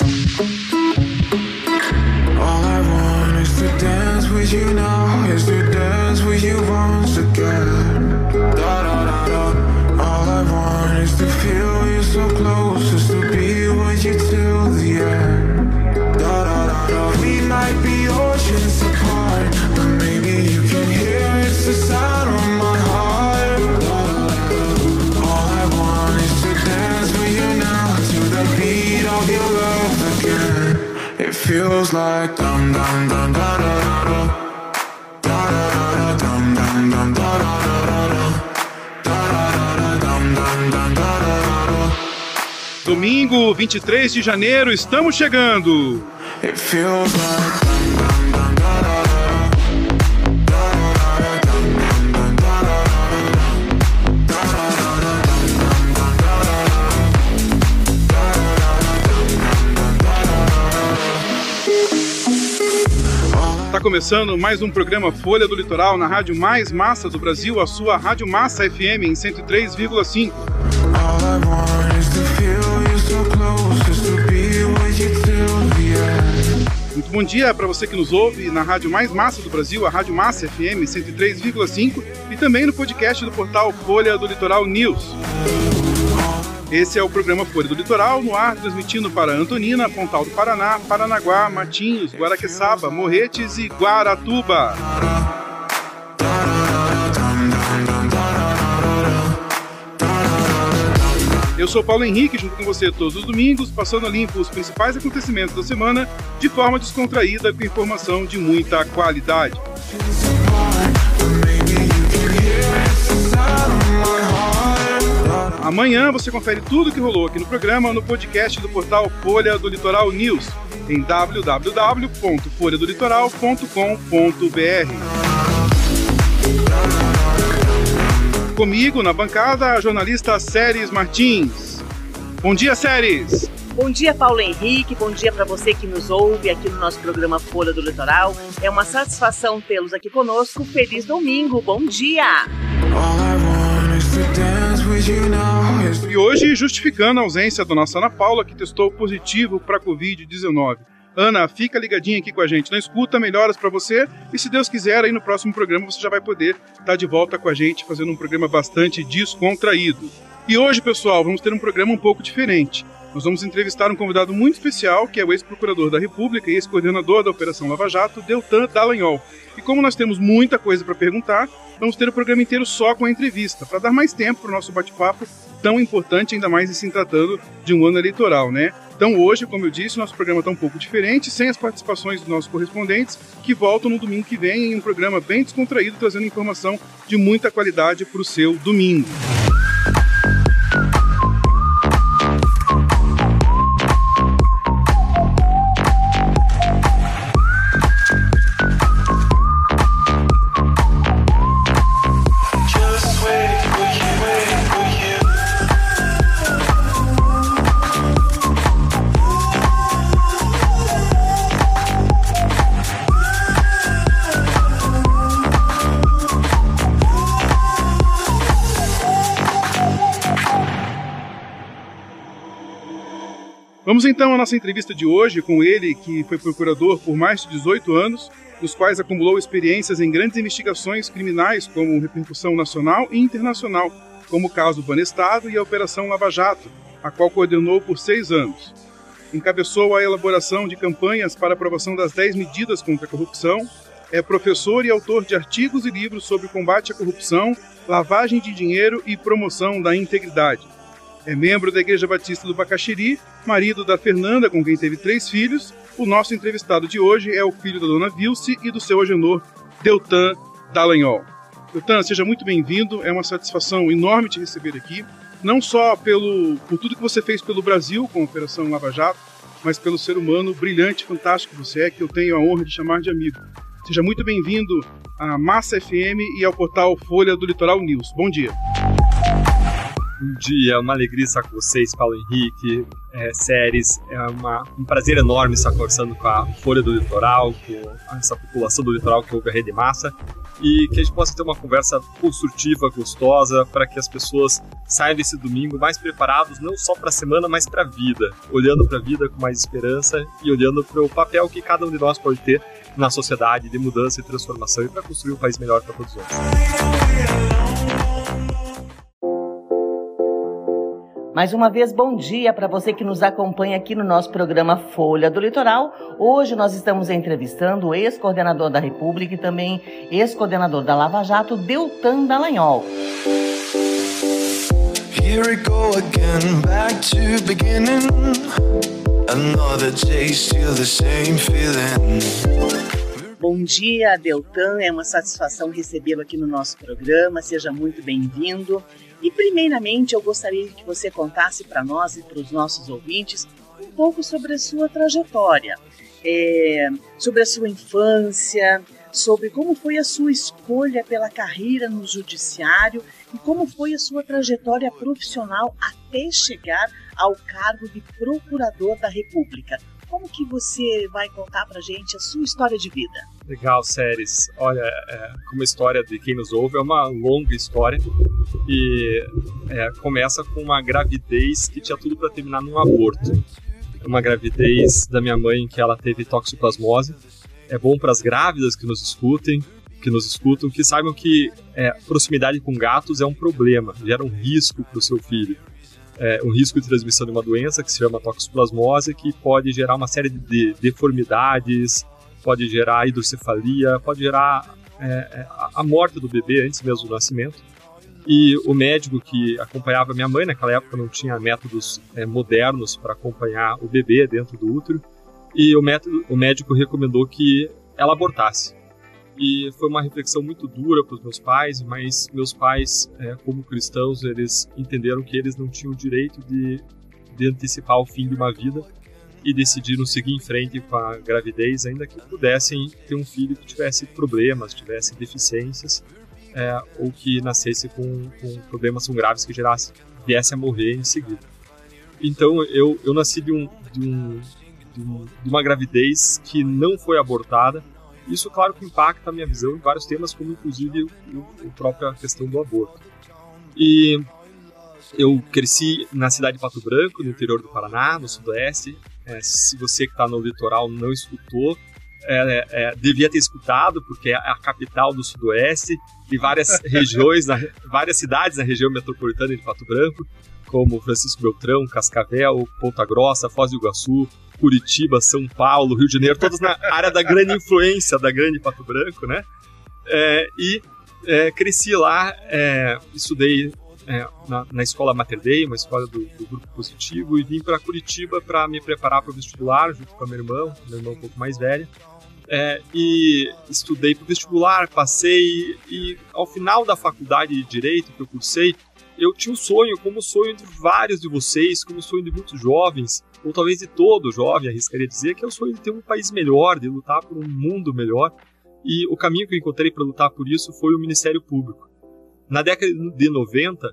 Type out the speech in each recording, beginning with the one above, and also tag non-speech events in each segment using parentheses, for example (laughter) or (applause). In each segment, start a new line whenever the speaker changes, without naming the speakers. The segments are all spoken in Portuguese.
All I want is to dance with you now, is to dance with you once again. All I want is to feel you so close, feels like dum dum dum da da da da. Da da da da dum dum dum da da da da da. Da da da da dum dum dum da da da da.
Domingo, 23 de janeiro, estamos chegando.
It feels like
começando mais um programa Folha do Litoral na rádio mais massa do Brasil, a sua Rádio Massa FM em 103,5.
All I want is to feel you so close, just to be with you till the end.
Muito bom dia para você que nos ouve na rádio mais massa do Brasil, a Rádio Massa FM 103,5 e também no podcast do portal Folha do Litoral News. Esse é o programa Folha do Litoral, no ar transmitindo para Antonina, Pontal do Paraná, Paranaguá, Matinhos, Guaraqueçaba, Morretes e Guaratuba. Eu sou Paulo Henrique, junto com você todos os domingos, passando a limpo os principais acontecimentos da semana de forma descontraída com informação de muita qualidade. Amanhã você confere tudo que rolou aqui no programa no podcast do portal Folha do Litoral News em www.folhadolitoral.com.br. Comigo na bancada a jornalista Séries Martins. Bom dia, Séries!
Bom dia, Paulo Henrique. Bom dia para você que nos ouve aqui no nosso programa Folha do Litoral. É uma satisfação tê-los aqui conosco. Feliz domingo. Bom dia.
All
E hoje justificando a ausência da nossa Ana Paula, que testou positivo para Covid-19. Ana, fica ligadinha aqui com a gente na escuta, melhoras para você e se Deus quiser, aí no próximo programa você já vai poder estar de volta com a gente fazendo um programa bastante descontraído. E hoje, pessoal, vamos ter um programa um pouco diferente. Nós vamos entrevistar um convidado muito especial, que é o ex-procurador da República e ex-coordenador da Operação Lava Jato, Deltan Dallagnol. E como nós temos muita coisa para perguntar, vamos ter o programa inteiro só com a entrevista, para dar mais tempo para o nosso bate-papo tão importante, ainda mais se tratando de um ano eleitoral, né? Então hoje, como eu disse, nosso programa está um pouco diferente, sem as participações dos nossos correspondentes, que voltam no domingo que vem em um programa bem descontraído, trazendo informação de muita qualidade para o seu domingo. Vamos então à nossa entrevista de hoje com ele, que foi procurador por mais de 18 anos, dos quais acumulou experiências em grandes investigações criminais como repercussão nacional e internacional, como o caso Banestado e a Operação Lava Jato, a qual coordenou por seis anos. Encabeçou a elaboração de campanhas para aprovação das 10 medidas contra a corrupção, é professor e autor de artigos e livros sobre combate à corrupção, lavagem de dinheiro e promoção da integridade. É membro da Igreja Batista do Bacaxiri, marido da Fernanda, com quem teve três filhos. O nosso entrevistado de hoje é o filho da dona Vilce e do seu agenor, Deltan Dallagnol. Deltan, seja muito bem-vindo. É uma satisfação enorme te receber aqui, não só pelo, por tudo que você fez pelo Brasil com a Operação Lava Jato, mas pelo ser humano brilhante, fantástico que você é, que eu tenho a honra de chamar de amigo. Seja muito bem-vindo à Massa FM e ao portal Folha do Litoral News. Bom dia.
Bom dia, uma alegria estar com vocês, Paulo Henrique, é, séries. É uma, um prazer enorme estar conversando com a Folha do Litoral, com essa população do litoral que ouve a Rede Massa. e que a gente possa ter uma conversa construtiva, gostosa, para que as pessoas saiam desse domingo mais preparados, não só para a semana, mas para a vida, olhando para a vida com mais esperança e olhando para o papel que cada um de nós pode ter na sociedade de mudança e transformação e para construir um país melhor para todos nós.
Mais uma vez, bom dia para você que nos acompanha aqui no nosso programa Folha do Litoral. Hoje nós estamos entrevistando o ex-coordenador da República e também ex-coordenador da Lava Jato, Deltan Dallagnol. Here we go again, back to beginning. Another day, still the same feeling. Bom dia, Deltan. É uma satisfação recebê-lo aqui no nosso programa. Seja muito bem-vindo. E, primeiramente, eu gostaria que você contasse para nós e para os nossos ouvintes um pouco sobre a sua trajetória, é, sobre a sua infância, sobre como foi a sua escolha pela carreira no judiciário e como foi a sua trajetória profissional até chegar ao cargo de procurador da República. Como que você vai contar pra gente a sua história de vida?
Legal, Séries. Olha, é, como a história de quem nos ouve, é uma longa história e é, começa com uma gravidez que tinha tudo para terminar num aborto. Uma gravidez da minha mãe que ela teve toxoplasmose. É bom para as grávidas que nos escutem, que nos escutam, que saibam que é, proximidade com gatos é um problema, gera um risco para o seu filho é, um risco de transmissão de uma doença que se chama toxoplasmose, que pode gerar uma série de deformidades, pode gerar hidrocefalia, pode gerar é, é a morte do bebê antes mesmo do nascimento. E o médico que acompanhava minha mãe, naquela época não tinha métodos é, modernos para acompanhar o bebê dentro do útero, e o, método, o médico recomendou que ela abortasse. E foi uma reflexão muito dura para os meus pais, mas meus pais, é, como cristãos, eles entenderam que eles não tinham o direito de, de antecipar o fim de uma vida e decidiram seguir em frente com a gravidez, ainda que pudessem ter um filho que tivesse problemas, tivesse deficiências, é, ou que nascesse com, com, problemas tão graves que gerasse, viesse a morrer em seguida. Então eu, eu nasci de, um, de, um, de, um, de uma gravidez que não foi abortada, isso, claro, que impacta a minha visão em vários temas, como inclusive a própria questão do aborto. E eu cresci na cidade de Pato Branco, no interior do Paraná, no sudoeste. É, se você que está no litoral não escutou, é, é, devia ter escutado, porque é a capital do sudoeste e várias (laughs) regiões, na, várias cidades na região metropolitana de Pato Branco, como Francisco Beltrão, Cascavel, Ponta Grossa, Foz do Iguaçu, Curitiba, São Paulo, Rio de Janeiro, todos na (laughs) área da grande influência da grande Pato Branco, né? É, e é, cresci lá, é, estudei é, na, na, escola Mater Dei, uma escola do, do grupo positivo, e vim para Curitiba para me preparar para o vestibular, junto com a minha irmã, minha irmã um pouco mais velha. É, e estudei para o vestibular, passei, e ao final da faculdade de Direito que eu cursei, eu tinha um sonho, como sonho de vários de vocês, como sonho de muitos jovens, ou talvez de todo jovem, arriscaria dizer, que é o sonho de ter um país melhor, de lutar por um mundo melhor. E o caminho que eu encontrei para lutar por isso foi o Ministério Público. Na década de 90,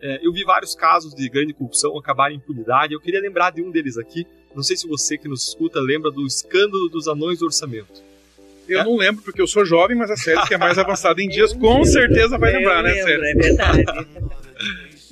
é, eu vi vários casos de grande corrupção acabar em impunidade. Eu queria lembrar de um deles aqui. Não sei se você que nos escuta lembra do escândalo dos anões do orçamento.
Eu é? não lembro porque eu sou jovem, mas a série que é mais (laughs) avançada em dias com certeza vai lembrar, né,
Sérgio? É verdade. (laughs)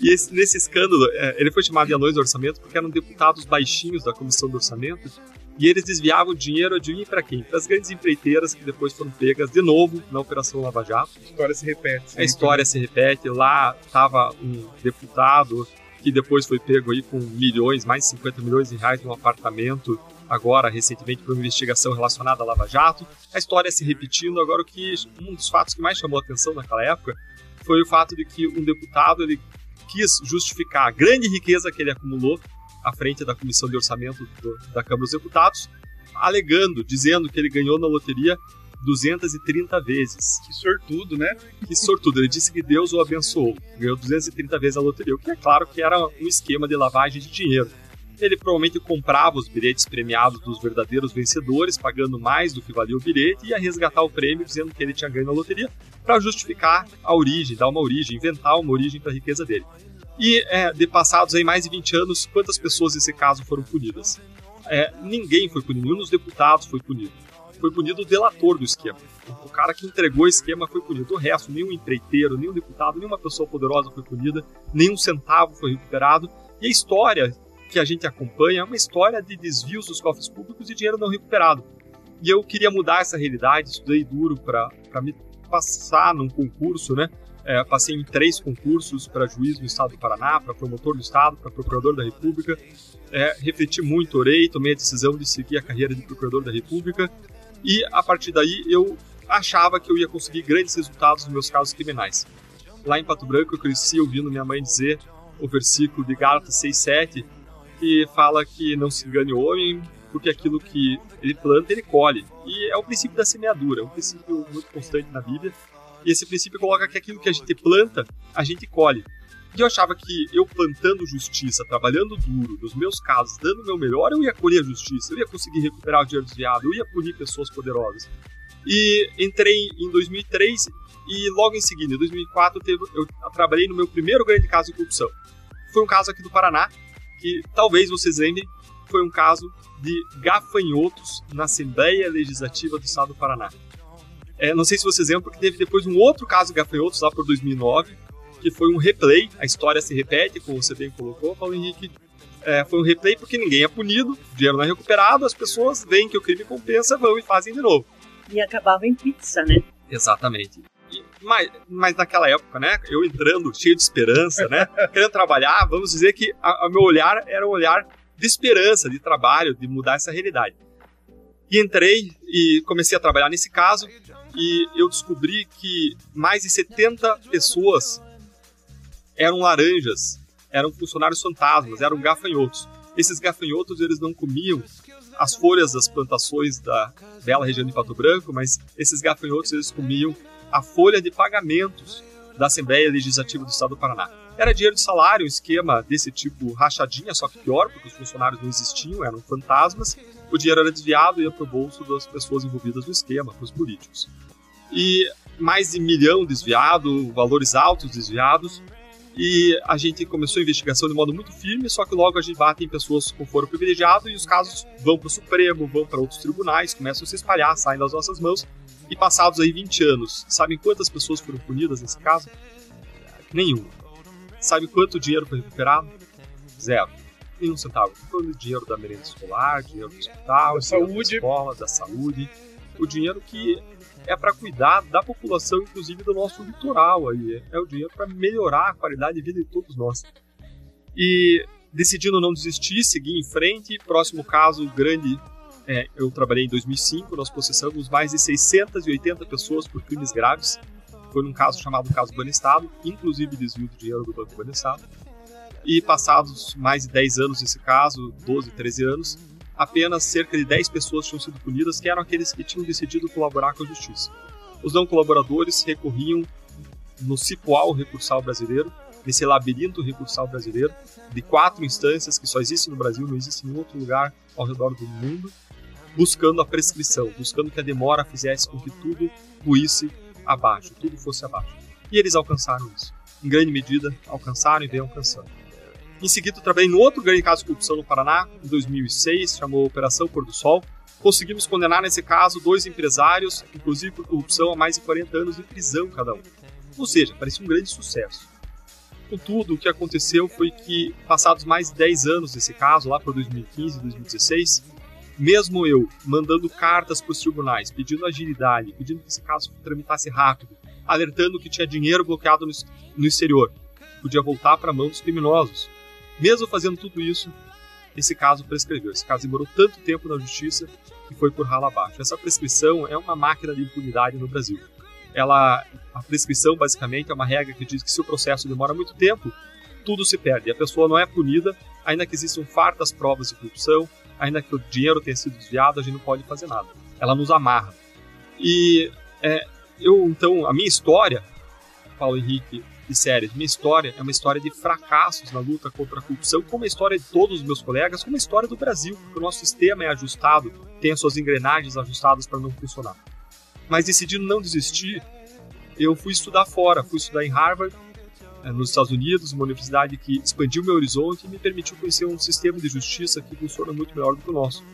E esse, nesse escândalo, é, ele foi chamado de anões do orçamento porque eram deputados baixinhos da comissão do orçamento e eles desviavam dinheiro, adivinha para quem? Para as grandes empreiteiras que depois foram pegas de novo na Operação Lava Jato.
A história se repete.
A história se repete. Lá estava um deputado que depois foi pego aí com milhões, mais de 50 milhões de reais num apartamento, agora recentemente por uma investigação relacionada à Lava Jato. A história se repetindo. Agora, o que um dos fatos que mais chamou a atenção naquela época foi o fato de que um deputado ele quis justificar a grande riqueza que ele acumulou à frente da Comissão de Orçamento do, da Câmara dos Deputados, alegando, dizendo que ele ganhou na loteria 230 vezes.
Que sortudo, né?
Que sortudo. Ele disse que Deus o abençoou. Ganhou 230 vezes a loteria, o que é claro que era um esquema de lavagem de dinheiro. Ele provavelmente comprava os bilhetes premiados dos verdadeiros vencedores, pagando mais do que valia o bilhete, e ia resgatar o prêmio dizendo que ele tinha ganho na loteria, para justificar a origem, dar uma origem, inventar uma origem para a riqueza dele. E é, de passados aí mais de 20 anos, quantas pessoas nesse caso foram punidas? É, ninguém foi punido, nenhum dos deputados foi punido. foi punido o delator do esquema. O cara que entregou o esquema foi punido. O resto, nenhum empreiteiro, nenhum deputado, nenhuma pessoa poderosa foi punida, nenhum centavo foi recuperado. E a história que a gente acompanha é uma história de desvios dos cofres públicos e dinheiro não recuperado. E eu queria mudar essa realidade, estudei duro para me passar num concurso, né? É, passei em três concursos para juiz no estado do Paraná, para promotor do estado, para procurador da República. É, refleti muito, orei, tomei a decisão de seguir a carreira de procurador da República. E a partir daí eu achava que eu ia conseguir grandes resultados nos meus casos criminais. Lá em Pato Branco eu cresci ouvindo minha mãe dizer o versículo de Gálatas 6:7 que fala que não se engane o homem, porque aquilo que ele planta, ele colhe. E é o princípio da semeadura, é um princípio muito constante na Bíblia. E esse princípio coloca que aquilo que a gente planta, a gente colhe. E eu achava que eu plantando justiça, trabalhando duro, nos meus casos, dando o meu melhor, eu ia colher a justiça, eu ia conseguir recuperar o dinheiro desviado, eu ia punir pessoas poderosas. E entrei em 2003 e logo em seguida, em 2004, eu, trabalhei no meu primeiro grande caso de corrupção. Foi um caso aqui do Paraná, que talvez vocês lembrem, foi um caso de gafanhotos na Assembleia Legislativa do Estado do Paraná. É, não sei se vocês lembram, porque teve depois um outro caso de gafanhotos lá por 2009, que foi um replay, a história se repete, como você bem colocou, Paulo Henrique. É, foi um replay porque ninguém é punido, o dinheiro não é recuperado, as pessoas veem que o crime compensa, vão e fazem de novo.
E acabava em pizza, né?
Exatamente. E, mas, mas naquela época, né, eu entrando cheio de esperança, né, (laughs) querendo trabalhar, vamos dizer que o meu olhar era um olhar de esperança, de trabalho, de mudar essa realidade. E entrei e comecei a trabalhar nesse caso e eu descobri que mais de 70 pessoas eram laranjas, eram funcionários fantasmas, eram gafanhotos. Esses gafanhotos eles não comiam as folhas das plantações da bela região de Pato Branco, mas esses gafanhotos eles comiam a folha de pagamentos da Assembleia Legislativa do Estado do Paraná. Era dinheiro de salário, um esquema desse tipo rachadinha, só que pior, porque os funcionários não existiam, eram fantasmas. O dinheiro era desviado e ia para o bolso das pessoas envolvidas no esquema, para os políticos. E mais de milhão desviado, valores altos desviados. E a gente começou a investigação de modo muito firme, só que logo a gente bate em pessoas com foro privilegiado e os casos vão para o Supremo, vão para outros tribunais, começam a se espalhar, saem das nossas mãos. E passados aí 20 anos, sabem quantas pessoas foram punidas nesse caso? Nenhuma. Sabe quanto dinheiro foi recuperado? Zero. Nenhum centavo. Falando dinheiro da merenda escolar, dinheiro do hospital, da
saúde.
da escola, da saúde. O dinheiro que é para cuidar da população, inclusive do nosso litoral aí. É o dinheiro para melhorar a qualidade de vida de todos nós. E decidindo não desistir, seguir em frente. Próximo caso grande, é, eu trabalhei em 2005, nós processamos mais de 680 pessoas por crimes graves foi num caso chamado caso Banestado, inclusive desvio de dinheiro do Banco Banestado. E passados mais de 10 anos desse caso, 12, 13 anos, apenas cerca de 10 pessoas tinham sido punidas, que eram aqueles que tinham decidido colaborar com a justiça. Os não colaboradores recorriam no cipual recursal brasileiro, nesse labirinto recursal brasileiro, de quatro instâncias que só existem no Brasil, não existe em outro lugar ao redor do mundo, buscando a prescrição, buscando que a demora fizesse com que tudo ruísse abaixo, tudo fosse abaixo. E eles alcançaram isso. Em grande medida, alcançaram e vêm alcançando. Em seguida, trabalhei no outro grande caso de corrupção no Paraná, em 2006, chamou Operação Pôr do Sol. Conseguimos condenar nesse caso dois empresários, inclusive por corrupção, a mais de 40 anos de prisão cada um. Ou seja, parecia um grande sucesso. Contudo, o que aconteceu foi que, passados mais de 10 anos desse caso, lá por 2015 e 2016, mesmo eu mandando cartas para os tribunais, pedindo agilidade, pedindo que esse caso tramitasse rápido, alertando que tinha dinheiro bloqueado no, no exterior, podia voltar para a mão dos criminosos. Mesmo fazendo tudo isso, esse caso prescreveu. Esse caso demorou tanto tempo na justiça que foi por rala abaixo. Essa prescrição é uma máquina de impunidade no Brasil. Ela, a prescrição basicamente é uma regra que diz que se o processo demora muito tempo, tudo se perde. A pessoa não é punida, ainda que existam fartas provas de corrupção, ainda que o dinheiro tenha sido desviado, a gente não pode fazer nada. Ela nos amarra. E é, eu, então, a minha história, Paulo Henrique e Séries, minha história é uma história de fracassos na luta contra a corrupção, como a história de todos os meus colegas, como a história do Brasil, porque o nosso sistema é ajustado, tem as suas engrenagens ajustadas para não funcionar. Mas decidindo não desistir, eu fui estudar fora, fui estudar em Harvard, nos Estados Unidos, uma universidade que expandiu meu horizonte e me permitiu conhecer um sistema de justiça que funciona muito melhor do que o nosso.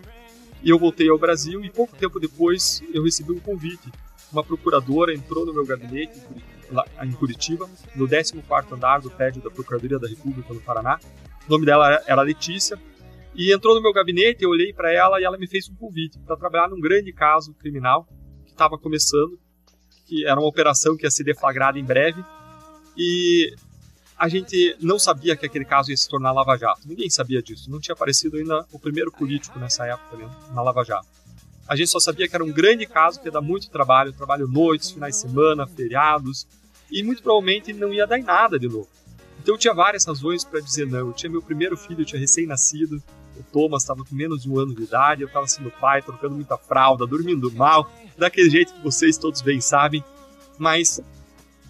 E eu voltei ao Brasil e pouco tempo depois eu recebi um convite. Uma procuradora entrou no meu gabinete em Curitiba, no 14º andar do prédio da Procuradoria da República no Paraná. O nome dela era Letícia. E entrou no meu gabinete, eu olhei para ela e ela me fez um convite para trabalhar num grande caso criminal que estava começando, que era uma operação que ia ser deflagrada em breve. E a gente não sabia que aquele caso ia se tornar Lava Jato. Ninguém sabia disso. Não tinha aparecido ainda o primeiro político nessa época né, na Lava Jato. A gente só sabia que era um grande caso que ia dar muito trabalho, trabalho noites, finais de semana, feriados, e muito provavelmente não ia dar em nada de novo. Então eu tinha várias razões para dizer não. Eu tinha meu primeiro filho, eu tinha recém-nascido, o Thomas estava com menos de um ano de idade, eu estava sendo pai, trocando muita fralda, dormindo mal, daquele jeito que vocês todos bem sabem. Mas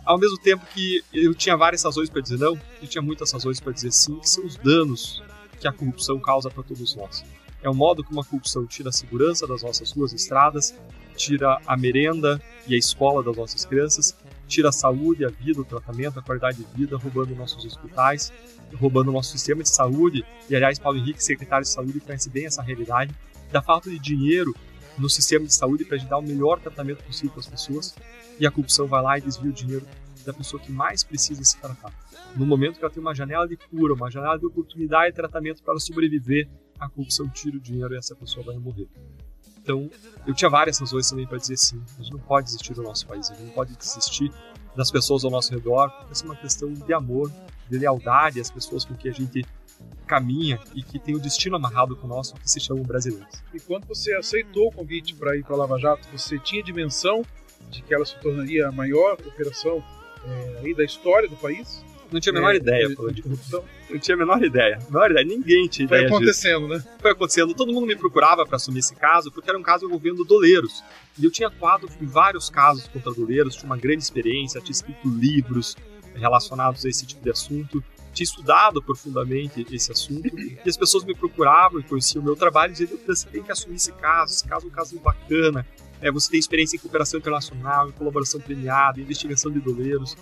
ao mesmo tempo que eu tinha várias razões para dizer não, eu tinha muitas razões para dizer sim, que são os danos que a corrupção causa para todos nós. É o modo como a corrupção tira a segurança das nossas ruas e estradas, tira a merenda e a escola das nossas crianças, tira a saúde, a vida, o tratamento, a qualidade de vida, roubando nossos hospitais, roubando nosso sistema de saúde. E aliás, Paulo Henrique, secretário de saúde, conhece bem essa realidade da falta de dinheiro no sistema de saúde para a gente dar o melhor tratamento possível para as pessoas e a corrupção vai lá e desvia o dinheiro da pessoa que mais precisa se tratar. No momento que ela tem uma janela de cura, uma janela de oportunidade de tratamento para sobreviver, a corrupção tira o dinheiro e essa pessoa vai morrer. Então, eu tinha várias razões também para dizer sim. A gente não pode desistir do nosso país, a gente não pode desistir das pessoas ao nosso redor, porque essa é uma questão de amor, de lealdade às pessoas com que a gente caminha e que tem o destino amarrado com o nosso, que se chamam brasileiros.
E quando você aceitou o convite para ir para Lava Jato, você tinha dimensão de que ela se tornaria a maior operação é, da história do país?
Não tinha a menor
é,
ideia,
de, de corrupção?
Não tinha a menor ideia. Menor ideia. Ninguém tinha
Foi
ideia disso.
acontecendo, né?
Foi acontecendo. Todo mundo me procurava para assumir esse caso, porque era um caso envolvendo doleiros. E eu tinha atuado em vários casos contra doleiros, tinha uma grande experiência, tinha escrito livros relacionados a esse tipo de assunto, tinha estudado profundamente esse assunto, e as pessoas me procuravam e conheciam o meu trabalho e diziam, você tem que assumir esse caso, esse caso é um caso bacana, é, você tem experiência em cooperação internacional, em colaboração premiada, em investigação de doleiros.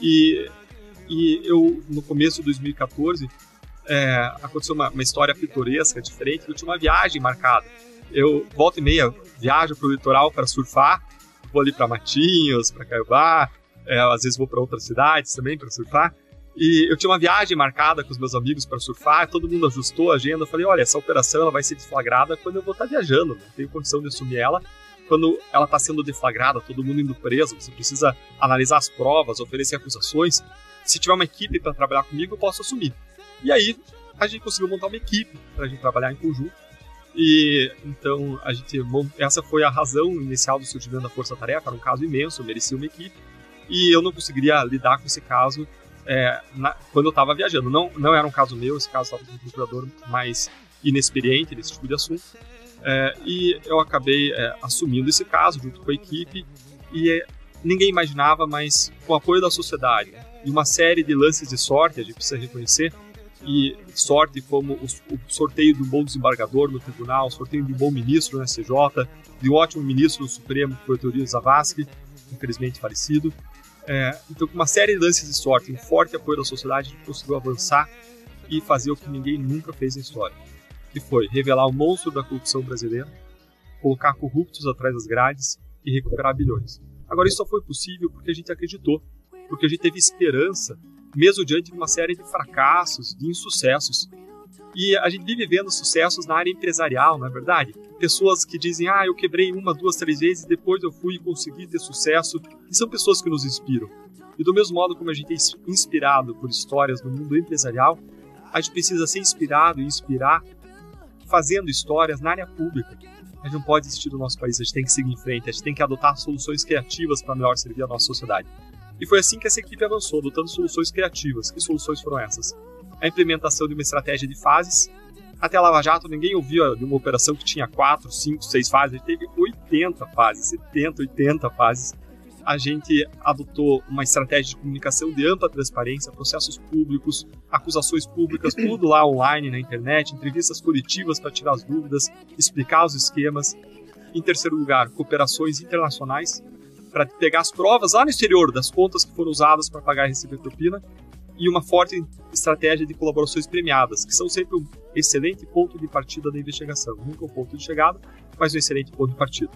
E, e eu, no começo de 2014, é, aconteceu uma, uma história pitoresca, diferente, eu tinha uma viagem marcada. Eu, volta e meia, viajo para o litoral para surfar, vou ali para Matinhos, para Caiobá, é, às vezes vou para outras cidades também para surfar. E eu tinha uma viagem marcada com os meus amigos para surfar, todo mundo ajustou a agenda. Eu falei: olha, essa operação ela vai ser desflagrada quando eu vou estar viajando, não tenho condição de assumir ela. Quando ela está sendo deflagrada, todo mundo indo preso, você precisa analisar as provas, oferecer acusações. Se tiver uma equipe para trabalhar comigo, eu posso assumir. E aí a gente conseguiu montar uma equipe para a gente trabalhar em conjunto. E então a gente essa foi a razão inicial do surgimento da Força Tarefa, era um caso imenso, merecia uma equipe e eu não conseguiria lidar com esse caso é, na, quando eu estava viajando. Não, não era um caso meu, esse caso estava com um procurador mais inexperiente nesse tipo de assunto. É, e eu acabei é, assumindo esse caso junto com a equipe e é, ninguém imaginava, mas com o apoio da sociedade e uma série de lances de sorte, a gente precisa reconhecer, e sorte como o, sorteio de um bom desembargador no tribunal, sorteio de um bom ministro no SJ, de um ótimo ministro no Supremo, que foi o Teorio infelizmente falecido. É, então, com uma série de lances de sorte, um forte apoio da sociedade, a gente conseguiu avançar e fazer o que ninguém nunca fez na história que foi revelar o monstro da corrupção brasileira, colocar corruptos atrás das grades e recuperar bilhões. Agora, isso só foi possível porque a gente acreditou, porque a gente teve esperança, mesmo diante de uma série de fracassos, de insucessos. E a gente vive vendo sucessos na área empresarial, não é verdade? Pessoas que dizem, ah, eu quebrei uma, duas, três vezes, depois eu fui e consegui ter sucesso. E são pessoas que nos inspiram. E do mesmo modo como a gente é inspirado por histórias no mundo empresarial, a gente precisa ser inspirado e inspirar fazendo histórias na área pública. A gente não pode desistir do nosso país, a gente tem que seguir em frente, a gente tem que adotar soluções criativas para melhor servir a nossa sociedade. E foi assim que essa equipe avançou, adotando soluções criativas. Que soluções foram essas? A implementação de uma estratégia de fases. Até a Lava Jato, ninguém ouvia de uma operação que tinha 4, 5, 6 fases. Teve 80 fases, 70, 80 fases a gente adotou uma estratégia de comunicação de ampla transparência, processos públicos, acusações públicas, (coughs) tudo lá online na internet, entrevistas coletivas para tirar as dúvidas, explicar os esquemas. Em terceiro lugar, cooperações internacionais para pegar as provas lá no exterior das contas que foram usadas para pagar e receber propina. E uma forte estratégia de colaborações premiadas, que são sempre um excelente ponto de partida da investigação. Nunca um ponto de chegada, mas um excelente ponto de partida.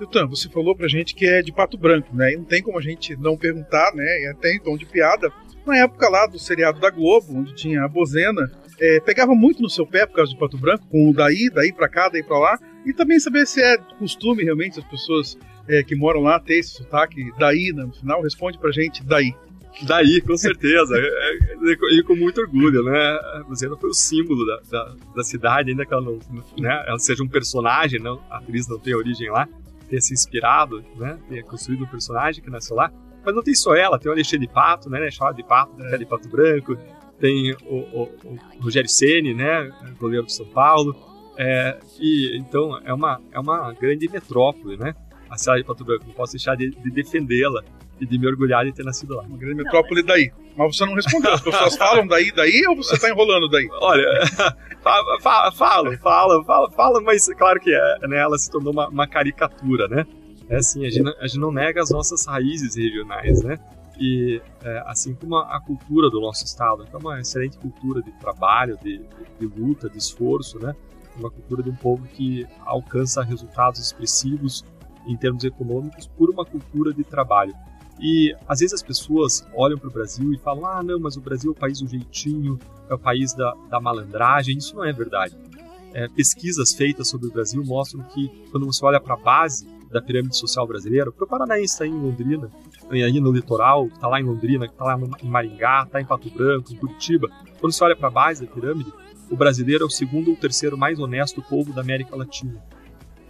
Então, você falou pra gente que é de Pato Branco, né? E não tem como a gente não perguntar, né? E até em tom de piada, na época lá do seriado da Globo, onde tinha a Bozena, é, pegava muito no seu pé por causa de Pato Branco, com o daí, daí pra cá, daí pra lá, e também saber se é costume realmente as pessoas é, que moram lá ter esse sotaque daí né, no final, responde pra gente daí.
Daí, com certeza. É, é, e com muito orgulho, né? A Buzena foi o símbolo da, da, da, cidade, ainda que ela não né, ela seja um personagem, não, a atriz não tem origem lá, tenha se inspirado, né? Tenha construído um personagem que nasceu lá. Mas não tem só ela, tem o Alexandre de Pato, né? Chamado de Pato, é. de Pato Branco, tem o, o, o Rogério Ceni, né? Goleiro do São Paulo. É, e então é uma, é uma grande metrópole, né? A cidade de Pato Branco. Não posso deixar de, de defendê-la e de me orgulhar de ter nascido lá.
Uma grande metrópole daí. Mas você não respondeu. As pessoas falam daí, daí ou você está enrolando daí?
Olha, (laughs) fala, fala, fala, fala, fala, mas claro que é, né, ela se tornou uma, uma caricatura, né? É assim, a gente, a gente não nega as nossas raízes regionais, né? E é, assim como a, a, cultura do nosso estado, que é uma excelente cultura de trabalho, de, de, de luta, de esforço, né? Uma cultura de um povo que alcança resultados expressivos em termos econômicos por uma cultura de trabalho. E às vezes as pessoas olham para o Brasil e falam: ah, não, mas o Brasil é o país do jeitinho, é o país da, da malandragem. Isso não é verdade. É, pesquisas feitas sobre o Brasil mostram que quando você olha para a base da pirâmide social brasileira, o Paranaense está em Londrina, aí no litoral, está lá em Londrina, está lá em Maringá, está em Pato Branco, em Curitiba. Quando você olha para a base da pirâmide, o brasileiro é o segundo ou terceiro mais honesto povo da América Latina.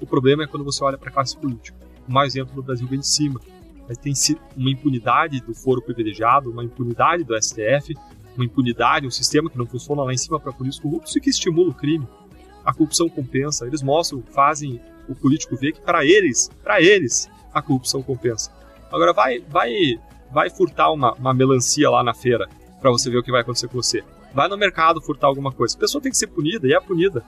O problema é quando você olha para a classe política. O mau exemplo do Brasil vem de cima mas tem uma impunidade do foro privilegiado, uma impunidade do STF, uma impunidade, um sistema que não funciona lá em cima para políticos corruptos e que estimula o crime. A corrupção compensa. Eles mostram, fazem o político ver que para eles, para eles, a corrupção compensa. Agora vai, vai, vai furtar uma, uma melancia lá na feira para você ver o que vai acontecer com você. Vai no mercado furtar alguma coisa. A pessoa tem que ser punida e é punida.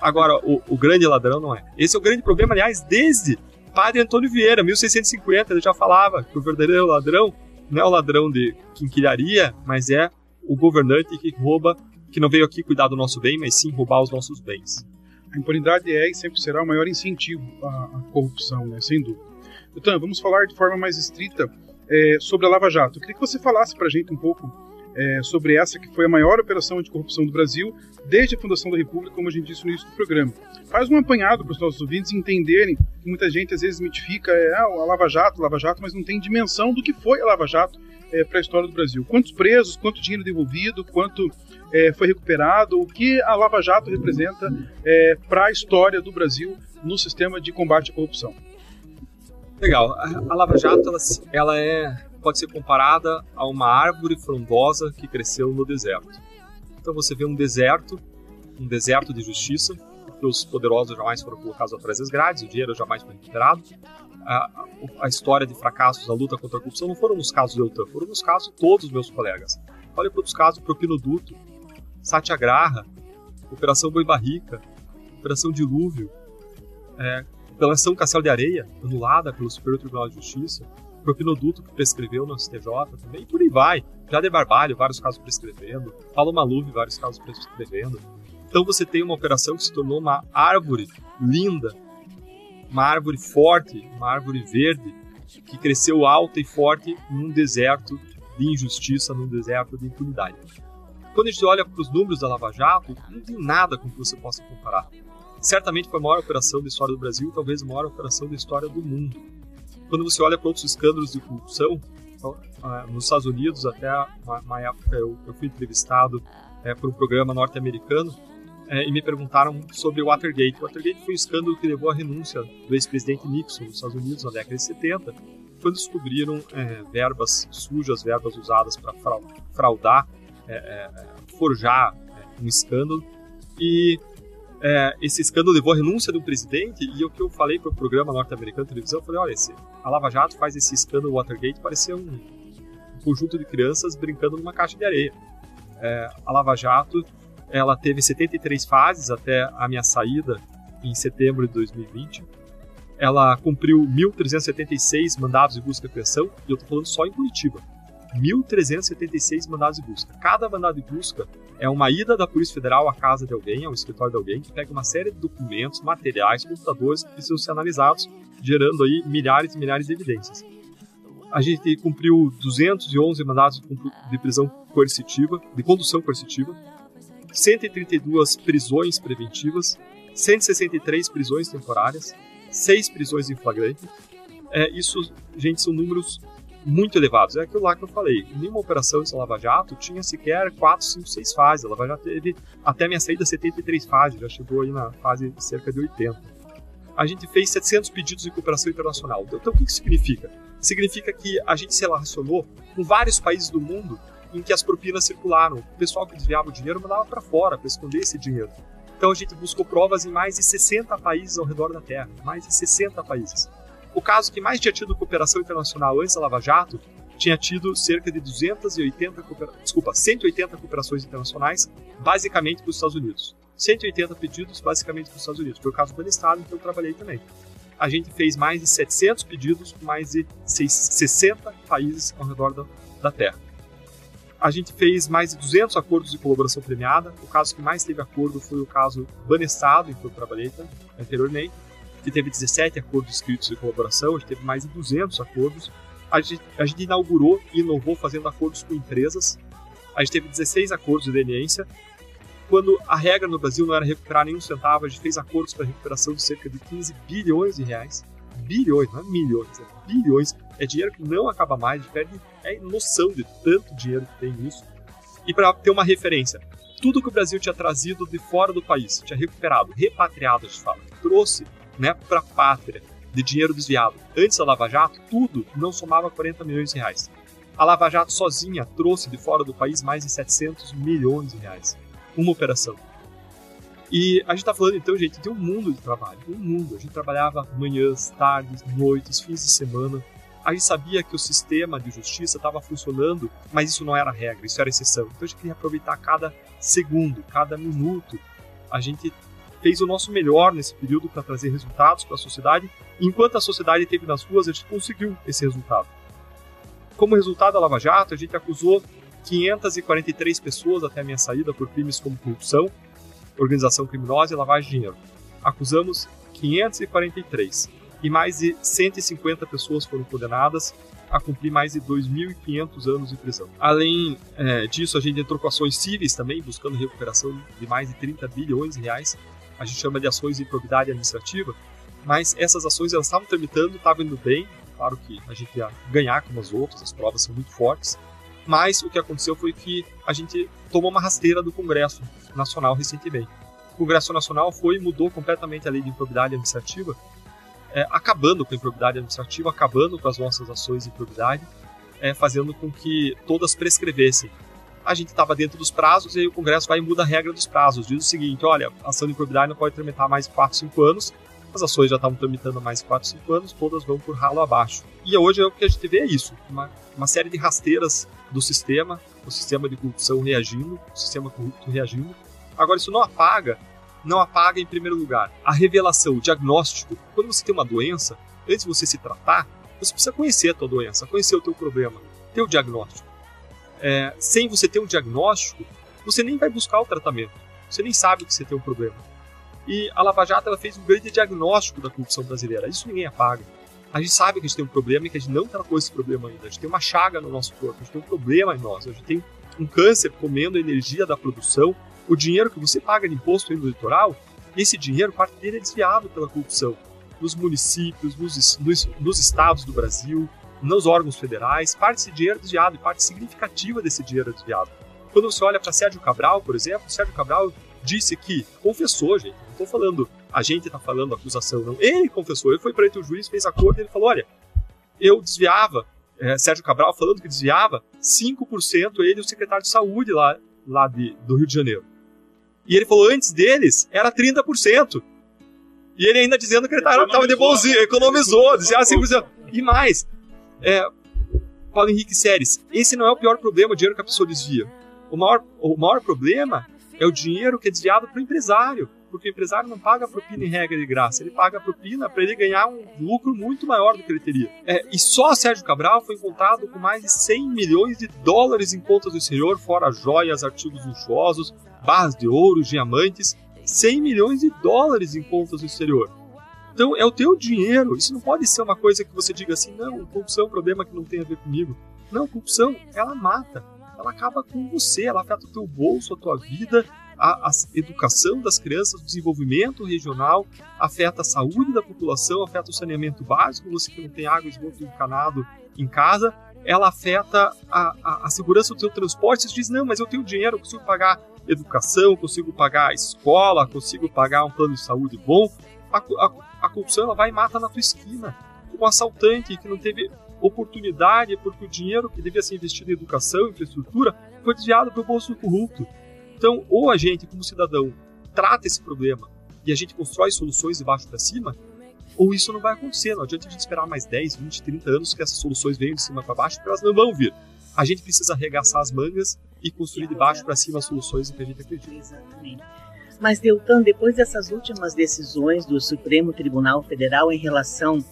Agora, o, o grande ladrão não é. Esse é o grande problema, aliás, desde Padre Antônio Vieira, 1650, ele já falava que o verdadeiro ladrão não é o ladrão de quinquilharia, mas é o governante que rouba, que não veio aqui cuidar do nosso bem, mas sim roubar os nossos bens.
A impunidade é e sempre será o maior incentivo à, à corrupção, né? sem dúvida. Então, vamos falar de forma mais estrita é, sobre a Lava Jato. Eu queria que você falasse para a gente um pouco é, sobre essa que foi a maior operação anticorrupção do Brasil desde a fundação da República, como a gente disse no início do programa. Faz um apanhado para os nossos ouvintes entenderem que muita gente às vezes mitifica é, ah, a Lava Jato, Lava Jato, mas não tem dimensão do que foi a Lava Jato é, para a história do Brasil. Quantos presos, quanto dinheiro devolvido, quanto é, foi recuperado, o que a Lava Jato representa é, para a história do Brasil no sistema de combate à corrupção.
Legal. A Lava Jato ela, ela é pode ser comparada a uma árvore frondosa que cresceu no deserto. Então você vê um deserto, um deserto de justiça, porque os poderosos jamais foram colocados atrás das grades, o dinheiro jamais foi recuperado. A, a, história de fracassos, a luta contra a corrupção não foram nos casos do Deltan, foram nos casos de todos os meus colegas. Olha para outros casos, Propinoduto, Satyagraha, Operação Boi Barrica, Operação Dilúvio, é, Operação Castelo de Areia, anulada pelo Superior Tribunal de Justiça, Propinoduto, que prescreveu no STJ também, e por aí vai. Jader Barbalho, vários casos prescrevendo. Paulo Maluf, vários casos prescrevendo. Então você tem uma operação que se tornou uma árvore linda, uma árvore forte, uma árvore verde, que cresceu alta e forte num deserto de injustiça, num deserto de impunidade. Quando a gente olha para os números da Lava Jato, não tem nada com que você possa comparar. Certamente foi a maior operação da história do Brasil, talvez a maior operação da história do mundo quando você olha para outros escândalos de corrupção, ah, nos Estados Unidos, até uma, época eu, fui entrevistado é, por um programa norte-americano é, e me perguntaram sobre o Watergate. O Watergate foi um escândalo que levou à renúncia do ex-presidente Nixon nos Estados Unidos na década de 70, quando descobriram é, verbas sujas, verbas usadas para fraudar, forjar um escândalo. E é, esse escândalo levou à renúncia do presidente e o que eu falei para o programa norte-americano de televisão, eu falei, olha, esse, a Lava Jato faz esse escândalo Watergate parecer um, um conjunto de crianças brincando numa caixa de areia. É, a Lava Jato, ela teve 73 fases até a minha saída em setembro de 2020. Ela cumpriu 1.376 mandados de busca e apreensão, e eu estou falando só em Curitiba. 1.376 mandados de busca. Cada mandado de busca é uma ida da Polícia Federal à casa de alguém, ao escritório de alguém, que pega uma série de documentos, materiais, computadores que precisam ser analisados, gerando aí milhares e milhares de evidências. A gente cumpriu 211 mandados de prisão coercitiva, de condução coercitiva, 132 prisões preventivas, 163 prisões temporárias, 6 prisões em flagrante. É, isso, gente, são números muito elevados. É aquilo lá que eu falei. Nenhuma operação de Lava Jato tinha sequer 4, 5, 6 fases. A Lava Jato teve, até minha saída, 73 fases. Já chegou aí na fase cerca de 80. A gente fez 700 pedidos de cooperação internacional. Então, o que isso significa? Significa que a gente se relacionou com vários países do mundo em que as propinas circularam. O pessoal que desviava o dinheiro mandava para fora para esconder esse dinheiro. Então a gente buscou provas em mais de 60 países ao redor da Terra, mais de 60 países. O caso que mais tinha tido cooperação internacional antes da Lava Jato tinha tido cerca de 280, desculpa, 180 cooperações internacionais, basicamente para os Estados Unidos. 180 pedidos, basicamente para os Estados Unidos. Foi o caso do Estado, que eu trabalhei também. A gente fez mais de 700 pedidos com mais de 60 países ao redor da, da Terra. A gente fez mais de 200 acordos de colaboração premiada. O caso que mais teve acordo foi o caso Banestado, em que eu trabalhei anteriormente, que teve 17 acordos escritos de colaboração. A gente teve mais de 200 acordos. A gente, a gente inaugurou e inovou fazendo acordos com empresas. A gente teve 16 acordos de leniência. Quando a regra no Brasil não era recuperar nenhum centavo, a gente fez acordos para recuperação de cerca de 15 bilhões de reais. Bilhões, não é milhões, é bilhões. É dinheiro que não acaba mais, a gente perde é noção de tanto dinheiro que tem nisso. E para ter uma referência, tudo que o Brasil tinha trazido de fora do país, tinha recuperado, repatriado, a gente fala, trouxe né, para a pátria de dinheiro desviado antes da Lava Jato, tudo não somava 40 milhões de reais. A Lava Jato sozinha trouxe de fora do país mais de 700 milhões de reais. Uma operação. E a gente está falando então, gente, de um mundo de trabalho, um mundo. A gente trabalhava manhãs, tardes, noites, fins de semana, a gente sabia que o sistema de justiça estava funcionando, mas isso não era regra, isso era exceção. Então a gente queria aproveitar cada segundo, cada minuto. A gente fez o nosso melhor nesse período para trazer resultados para a sociedade. Enquanto a sociedade esteve nas ruas, a gente conseguiu esse resultado. Como resultado da Lava Jato, a gente acusou 543 pessoas até a minha saída por crimes como corrupção, organização criminosa e lavagem de dinheiro. Acusamos 543 e mais de 150 pessoas foram condenadas a cumprir mais de 2.500 anos de prisão. Além é, disso, a gente entrou com ações cíveis também, buscando recuperação de mais de 30 bilhões de reais. A gente chama de ações de improbidade administrativa, mas essas ações elas estavam tramitando, estavam indo bem. Claro que a gente ia ganhar como as outras, as provas são muito fortes. Mas o que aconteceu foi que a gente tomou uma rasteira do Congresso Nacional recentemente. O Congresso Nacional foi e mudou completamente a lei de improbidade administrativa é, acabando com a improbidade administrativa, acabando com as nossas ações de improbidade, é, fazendo com que todas prescrevessem. A gente estava dentro dos prazos e aí o Congresso vai e muda a regra dos prazos. Diz o seguinte: olha, a ação de improbidade não pode tramitar mais de 4, 5 anos, as ações já estavam tramitando há mais de 4, 5 anos, todas vão por ralo abaixo. E hoje é o que a gente vê é isso: uma, uma série de rasteiras do sistema, o sistema de corrupção reagindo, o sistema corrupto reagindo. Agora, isso não apaga não apaga em primeiro lugar a revelação, o diagnóstico. Quando você tem uma doença, antes de você se tratar, você precisa conhecer a tua doença, conhecer o teu problema, ter o diagnóstico. É, sem você ter um diagnóstico, você nem vai buscar o tratamento. Você nem sabe que você tem um problema. E a Lava Jato ela fez um grande diagnóstico da corrupção brasileira. Isso ninguém apaga. A gente sabe que a gente tem um problema e que a gente não tratou esse problema ainda. A gente tem uma chaga no nosso corpo, a gente tem um problema em nós. A gente tem um câncer comendo a energia da produção o dinheiro que você paga de imposto no litoral, esse dinheiro, parte dele é desviado pela corrupção nos municípios, nos, nos, nos estados do Brasil, nos órgãos federais, parte desse dinheiro é desviado e parte significativa desse dinheiro é desviado. Quando você olha para Sérgio Cabral, por exemplo, Sérgio Cabral disse que confessou, gente, não estou falando, a gente está falando acusação, não. Ele confessou, ele foi para o juiz, fez acordo e ele falou: olha, eu desviava, é, Sérgio Cabral falando que desviava 5% ele o secretário de saúde lá, lá de, do Rio de Janeiro. E ele falou, antes deles, era 30%. E ele ainda dizendo que ele estava de bonzinho, economizou, dizia assim, e mais. É, Paulo Henrique Séries, esse não é o pior problema, o dinheiro que a pessoa desvia. O maior, o maior problema é o dinheiro que é desviado para o empresário. porque o empresário não paga propina em regra de graça, ele paga propina para ele ganhar um lucro muito maior do que ele teria. É, e só Sérgio Cabral foi encontrado com mais de 100 milhões de dólares em contas do exterior, fora joias, artigos luxuosos, barras de ouro, diamantes, 100 milhões de dólares em contas do exterior. Então é o teu dinheiro. Isso não pode ser uma coisa que você diga assim, não, corrupção é um problema que não tem a ver comigo. Não, corrupção, ela mata. Ela acaba com você, ela afeta o teu bolso, a tua vida, a, a educação das crianças, o desenvolvimento regional, afeta a saúde da população, afeta o saneamento básico, você que não tem água esgoto encanado em casa, ela afeta a, a, a segurança do teu transporte. Você diz, não, mas eu tenho dinheiro, eu consigo pagar educação, consigo pagar escola, consigo pagar um plano de saúde bom. A corrupção ela vai e mata na tua esquina. Um assaltante que não teve oportunidade porque o dinheiro que devia ser investido em educação, infraestrutura, foi desviado para o bolso do corrupto. Então, ou a gente, como cidadão, trata esse problema e a gente constrói soluções de baixo para cima, ou isso não vai acontecer. Não adianta a gente esperar mais 10, 20, 30 anos que essas soluções venham de cima para baixo, porque elas não vão vir. A gente precisa arregaçar as mangas e construir de baixo para cima soluções em que a gente acredita.
Exatamente. Mas, Deltan, depois dessas últimas decisões do Supremo Tribunal Federal em relação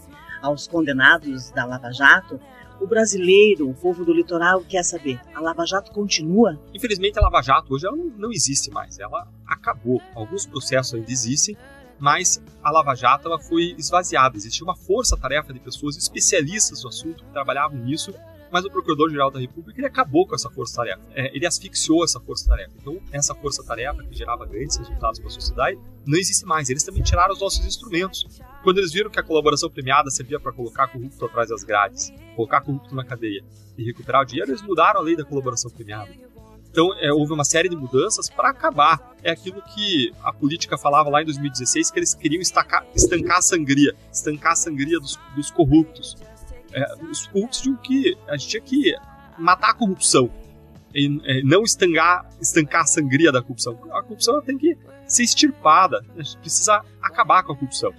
aos condenados da Lava Jato, o brasileiro, o povo do litoral, quer saber: a Lava Jato continua?
Infelizmente, a Lava Jato hoje ela não, existe mais. Ela acabou. Alguns processos ainda existem, mas a Lava Jato ela foi esvaziada. Existia uma força-tarefa de pessoas especialistas no assunto que trabalhavam nisso mas o Procurador-Geral da República ele acabou com essa força-tarefa. É, ele asfixiou essa força-tarefa. Então, essa força-tarefa que gerava grandes resultados para a sociedade não existe mais. Eles também tiraram os nossos instrumentos. Quando eles viram que a colaboração premiada servia para colocar corrupto atrás das grades, colocar corrupto na cadeia e recuperar o dinheiro, eles mudaram a lei da colaboração premiada. Então, é, houve uma série de mudanças para acabar. É aquilo que a política falava lá em 2016, que eles queriam estacar, estancar a sangria, estancar a sangria dos, dos corruptos é, os cultos de que a gente tinha que matar a corrupção e é, não estancar, estancar a sangria da corrupção. A corrupção tem que ser extirpada, a gente precisa acabar com a corrupção.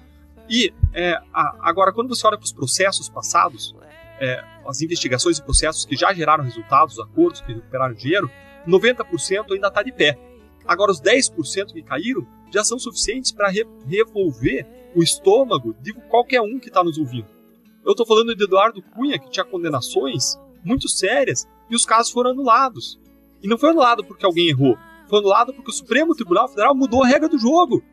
E é, a, agora, quando você olha para os processos passados, é, as investigações e processos que já geraram resultados, os acordos que recuperaram dinheiro, 90% ainda está de pé. Agora, os 10% que caíram já são suficientes para re revolver o estômago de qualquer um que está nos ouvindo. Eu estou falando de Eduardo Cunha, que tinha condenações muito sérias e os casos foram anulados. E não foi anulado porque alguém errou, foi anulado porque o Supremo Tribunal Federal mudou a regra do jogo.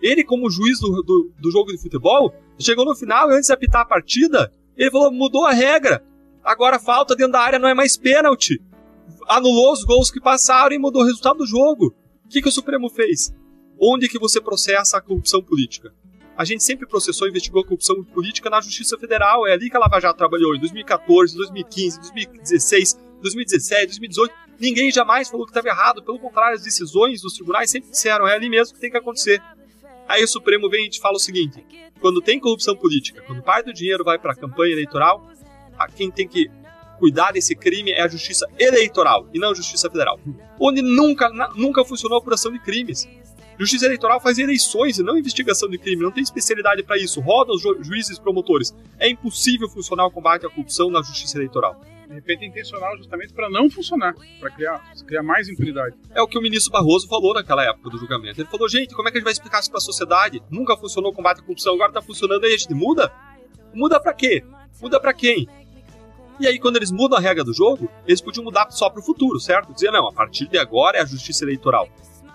Ele, como juiz do, do, do jogo de futebol, chegou no final e antes de apitar a partida, ele falou: mudou a regra. Agora falta dentro da área não é mais pênalti. Anulou os gols que passaram e mudou o resultado do jogo. O que, que o Supremo fez? Onde que você processa a corrupção política? A gente sempre processou e investigou corrupção política na Justiça Federal. É ali que a Lava Jato trabalhou, em 2014, 2015, 2016, 2017, 2018. Ninguém jamais falou que estava errado. Pelo contrário, as decisões dos tribunais sempre disseram, é ali mesmo que tem que acontecer. Aí o Supremo vem e te fala o seguinte: quando tem corrupção política, quando parte do dinheiro vai para a campanha eleitoral, quem tem que cuidar desse crime é a justiça eleitoral e não a justiça federal, onde nunca, nunca funcionou a apuração de crimes. Justiça Eleitoral faz eleições e não investigação de crime, não tem especialidade para isso. Roda os ju juízes e promotores. É impossível funcionar o combate à corrupção na Justiça Eleitoral.
De repente é intencional justamente para não funcionar, para criar, criar mais impunidade.
É o que o ministro Barroso falou naquela época do julgamento. Ele falou, gente, como é que a gente vai explicar isso para a sociedade? Nunca funcionou o combate à corrupção, agora está funcionando e a gente muda? Muda para quê? Muda para quem? E aí, quando eles mudam a regra do jogo, eles podiam mudar só para o futuro, certo? Dizer, não, a partir de agora é a justiça eleitoral.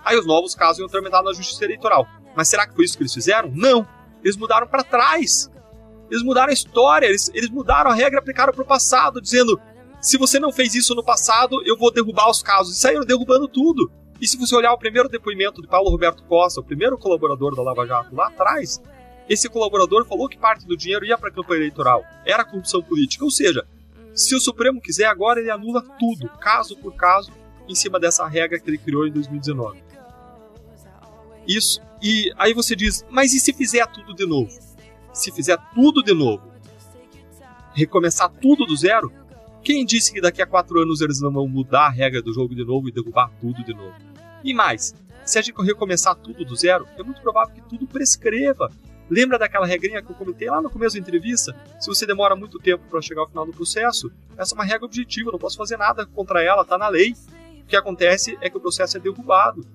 Aí os novos casos iam tramitar na justiça eleitoral. Mas será que foi isso que eles fizeram? Não. Eles mudaram para trás. Eles mudaram a história, eles, eles mudaram a regra, aplicaram para o passado, dizendo: se você não fez isso no passado, eu vou derrubar os casos. E saíram derrubando tudo. E se você olhar o primeiro depoimento de Paulo Roberto Costa, o primeiro colaborador da Lava Jato lá atrás, esse colaborador falou que parte do dinheiro ia para a campanha eleitoral. Era corrupção política. Ou seja, se o Supremo quiser agora, ele anula tudo, caso por caso, em cima dessa regra que ele criou em 2019. Isso. E aí você diz, mas e se fizer tudo de novo? Se fizer tudo de novo, recomeçar tudo do zero? Quem disse que daqui a quatro anos eles não vão mudar a regra do jogo de novo e derrubar tudo de novo? E mais, se a gente recomeçar tudo do zero, é muito provável que tudo prescreva. Lembra daquela regrinha que eu comentei lá no começo da entrevista? Se você demora muito tempo para chegar ao final do processo, essa é uma regra objetiva, não posso fazer nada contra ela, está na lei. O que acontece é que o processo é derrubado.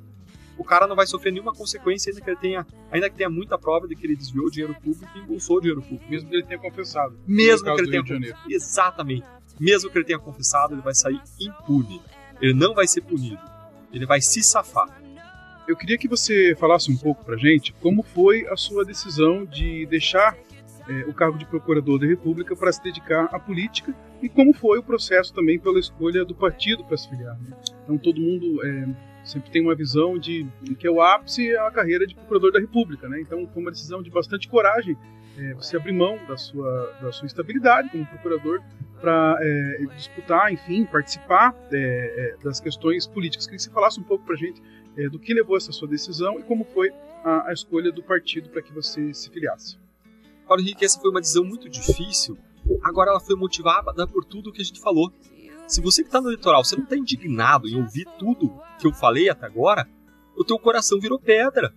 O cara não vai sofrer nenhuma consequência ainda que ele tenha, ainda que tenha muita prova de que ele desviou dinheiro público e embolsou dinheiro público.
Mesmo que ele tenha confessado.
Mesmo que ele tenha confessado. Exatamente. Mesmo que ele tenha confessado, ele vai sair impune. Ele não vai ser punido. Ele vai se safar.
Eu queria que você falasse um pouco pra gente como foi a sua decisão de deixar é, o cargo de procurador da República para se dedicar à política e como foi o processo também pela escolha do partido para se filiar. Né? Então todo mundo é, sempre tem uma visão de, que é o ápice a carreira de procurador da República, né? Então foi uma decisão de bastante coragem é, você abrir mão da sua, da sua estabilidade como procurador para é, disputar, enfim, participar é, é, das questões políticas. Queria que você falasse um pouco para a gente é, do que levou essa sua decisão e como foi a, a escolha do partido para que você se filiasse.
Paulo Henrique, essa foi uma decisão muito difícil. Agora ela foi motivada por tudo que a gente falou. Se você que está no litoral, você não está indignado em ouvir tudo que eu falei até agora, o teu coração virou pedra.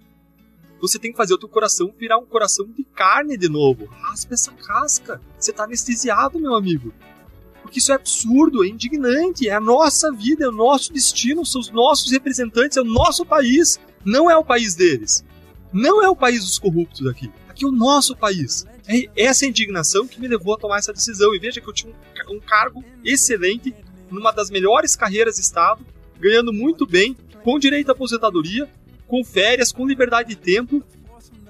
Você tem que fazer o teu coração virar um coração de carne de novo. Raspa essa casca. Você está anestesiado, meu amigo. Porque isso é absurdo, é indignante, é a nossa vida, é o nosso destino, são os nossos representantes, é o nosso país. Não é o país deles. Não é o país dos corruptos aqui aqui o nosso país. É essa indignação que me levou a tomar essa decisão. E veja que eu tinha um cargo excelente, numa das melhores carreiras de Estado, ganhando muito bem, com direito à aposentadoria, com férias, com liberdade de tempo.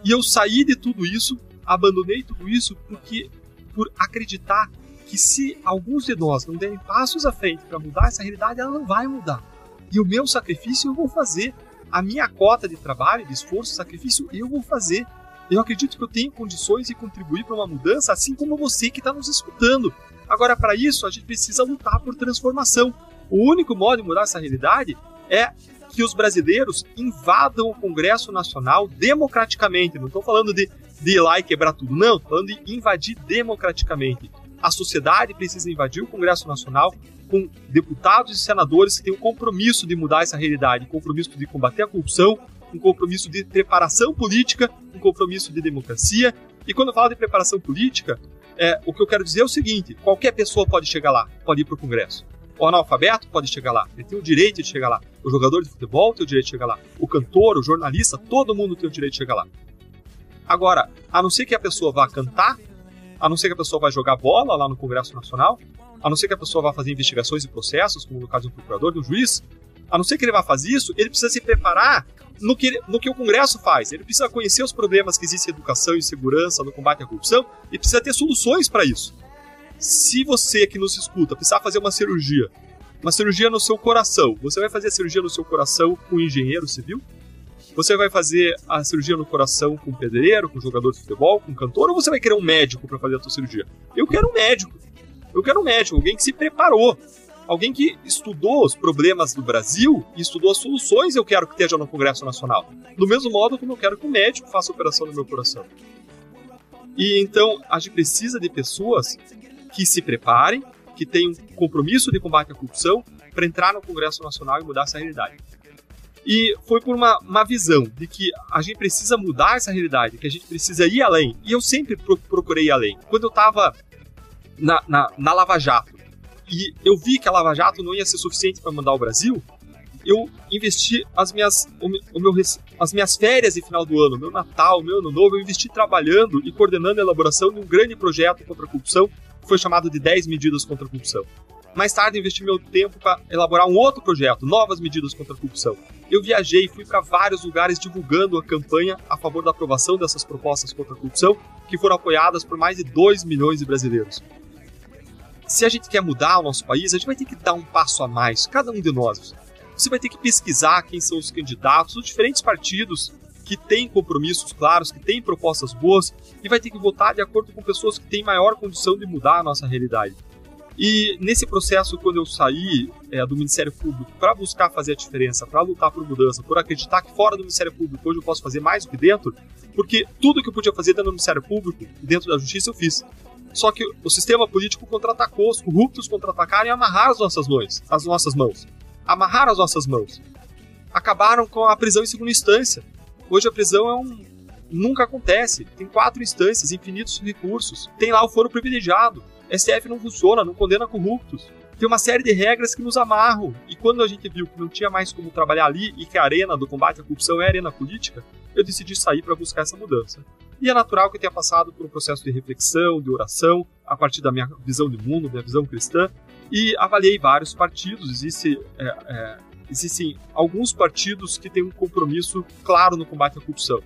E eu saí de tudo isso, abandonei tudo isso porque por acreditar que se alguns de nós não derem passos à frente para mudar essa realidade, ela não vai mudar. E o meu sacrifício eu vou fazer. A minha cota de trabalho, de esforço, sacrifício, eu vou fazer. Eu acredito que eu tenho condições de contribuir para uma mudança, assim como você que está nos escutando. Agora, para isso, a gente precisa lutar por transformação. O único modo de mudar essa realidade é que os brasileiros invadam o Congresso Nacional democraticamente. Não estou falando de, de ir lá e quebrar tudo, não. Estou falando de invadir democraticamente. A sociedade precisa invadir o Congresso Nacional com deputados e senadores que têm o compromisso de mudar essa realidade, compromisso de combater a corrupção, um compromisso de preparação política, um compromisso de democracia. E quando eu falo de preparação política, é, o que eu quero dizer é o seguinte: qualquer pessoa pode chegar lá, pode ir para o Congresso. O analfabeto pode chegar lá, ele tem o direito de chegar lá. O jogador de futebol tem o direito de chegar lá. O cantor, o jornalista, todo mundo tem o direito de chegar lá. Agora, a não ser que a pessoa vá cantar, a não ser que a pessoa vá jogar bola lá no Congresso Nacional, a não ser que a pessoa vá fazer investigações e processos, como no caso do procurador, do juiz, a não ser que ele vá fazer isso, ele precisa se preparar no que, no que o Congresso faz. Ele precisa conhecer os problemas que existem em educação e segurança, no combate à corrupção, e precisa ter soluções para isso. Se você que nos escuta precisar fazer uma cirurgia, uma cirurgia no seu coração, você vai fazer a cirurgia no seu coração com um engenheiro civil? Você vai fazer a cirurgia no coração com um pedreiro, com um jogador de futebol, com um cantor, ou você vai querer um médico para fazer a sua cirurgia? Eu quero um médico. Eu quero um médico, alguém que se preparou, alguém que estudou os problemas do Brasil e estudou as soluções, eu quero que esteja no Congresso Nacional. Do mesmo modo como eu quero que o médico faça operação no meu coração. E então a gente precisa de pessoas que se preparem, que tenham compromisso de combate à corrupção para entrar no Congresso Nacional e mudar essa realidade. E foi por uma, uma visão de que a gente precisa mudar essa realidade, que a gente precisa ir além. E eu sempre procurei ir além. Quando eu estava na, na, na Lava Jato, e eu vi que a Lava Jato não ia ser suficiente para mandar o Brasil, eu investi as minhas, o meu, as minhas férias de final do ano, meu Natal, meu Ano Novo, eu investi trabalhando e coordenando a elaboração de um grande projeto contra a corrupção, que foi chamado de 10 medidas contra a corrupção. Mais tarde, investi meu tempo para elaborar um outro projeto, novas medidas contra a corrupção. Eu viajei, fui para vários lugares divulgando a campanha a favor da aprovação dessas propostas contra a corrupção, que foram apoiadas por mais de 2 milhões de brasileiros se a gente quer mudar o nosso país, a gente vai ter que dar um passo a mais, cada um de nós. Você vai ter que pesquisar quem são os candidatos, os diferentes partidos que têm compromissos claros, que têm propostas boas, e vai ter que votar de acordo com pessoas que têm maior condição de mudar a nossa realidade. E nesse processo, quando eu saí é, do Ministério Público para buscar fazer a diferença, para lutar por mudança, por acreditar que fora do Ministério Público hoje eu posso fazer mais do que dentro, porque tudo que eu podia fazer dentro do Ministério Público dentro da Justiça eu fiz. Só que o sistema político contra-atacou, os corruptos contra-atacaram e amarraram as nossas mãos, as nossas mãos. Amarraram as nossas mãos. Acabaram com a prisão em segunda instância. Hoje a prisão é um nunca acontece. Tem quatro instâncias, infinitos recursos. Tem lá o foro privilegiado. STF não funciona, não condena corruptos. tem uma série de regras que nos amarram. E quando a gente viu que não tinha mais como trabalhar ali e que a arena do combate à corrupção é a arena política, eu decidi sair para buscar essa mudança. E é natural que eu tenha passado por um processo de reflexão, de oração, a partir da minha visão de mundo, minha visão cristã, e avaliei vários partidos. Existe, é, é, existem alguns partidos que têm um compromisso claro no combate à corrupção.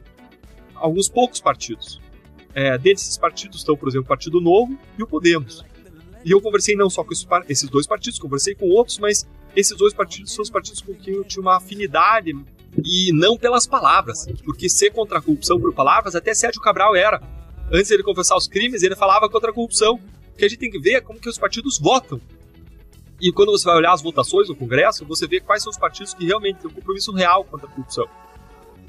Alguns poucos partidos. É, desses partidos estão, por exemplo, o Partido Novo e o Podemos. E eu conversei não só com esses dois partidos, conversei com outros, mas esses dois partidos são os partidos com quem eu tinha uma afinidade e não pelas palavras, porque ser contra a corrupção por palavras até Sérgio Cabral era. Antes ele confessar os crimes, ele falava contra a corrupção. O que a gente tem que ver é como que os partidos votam. E quando você vai olhar as votações no Congresso, você vê quais são os partidos que realmente têm um compromisso real contra a corrupção.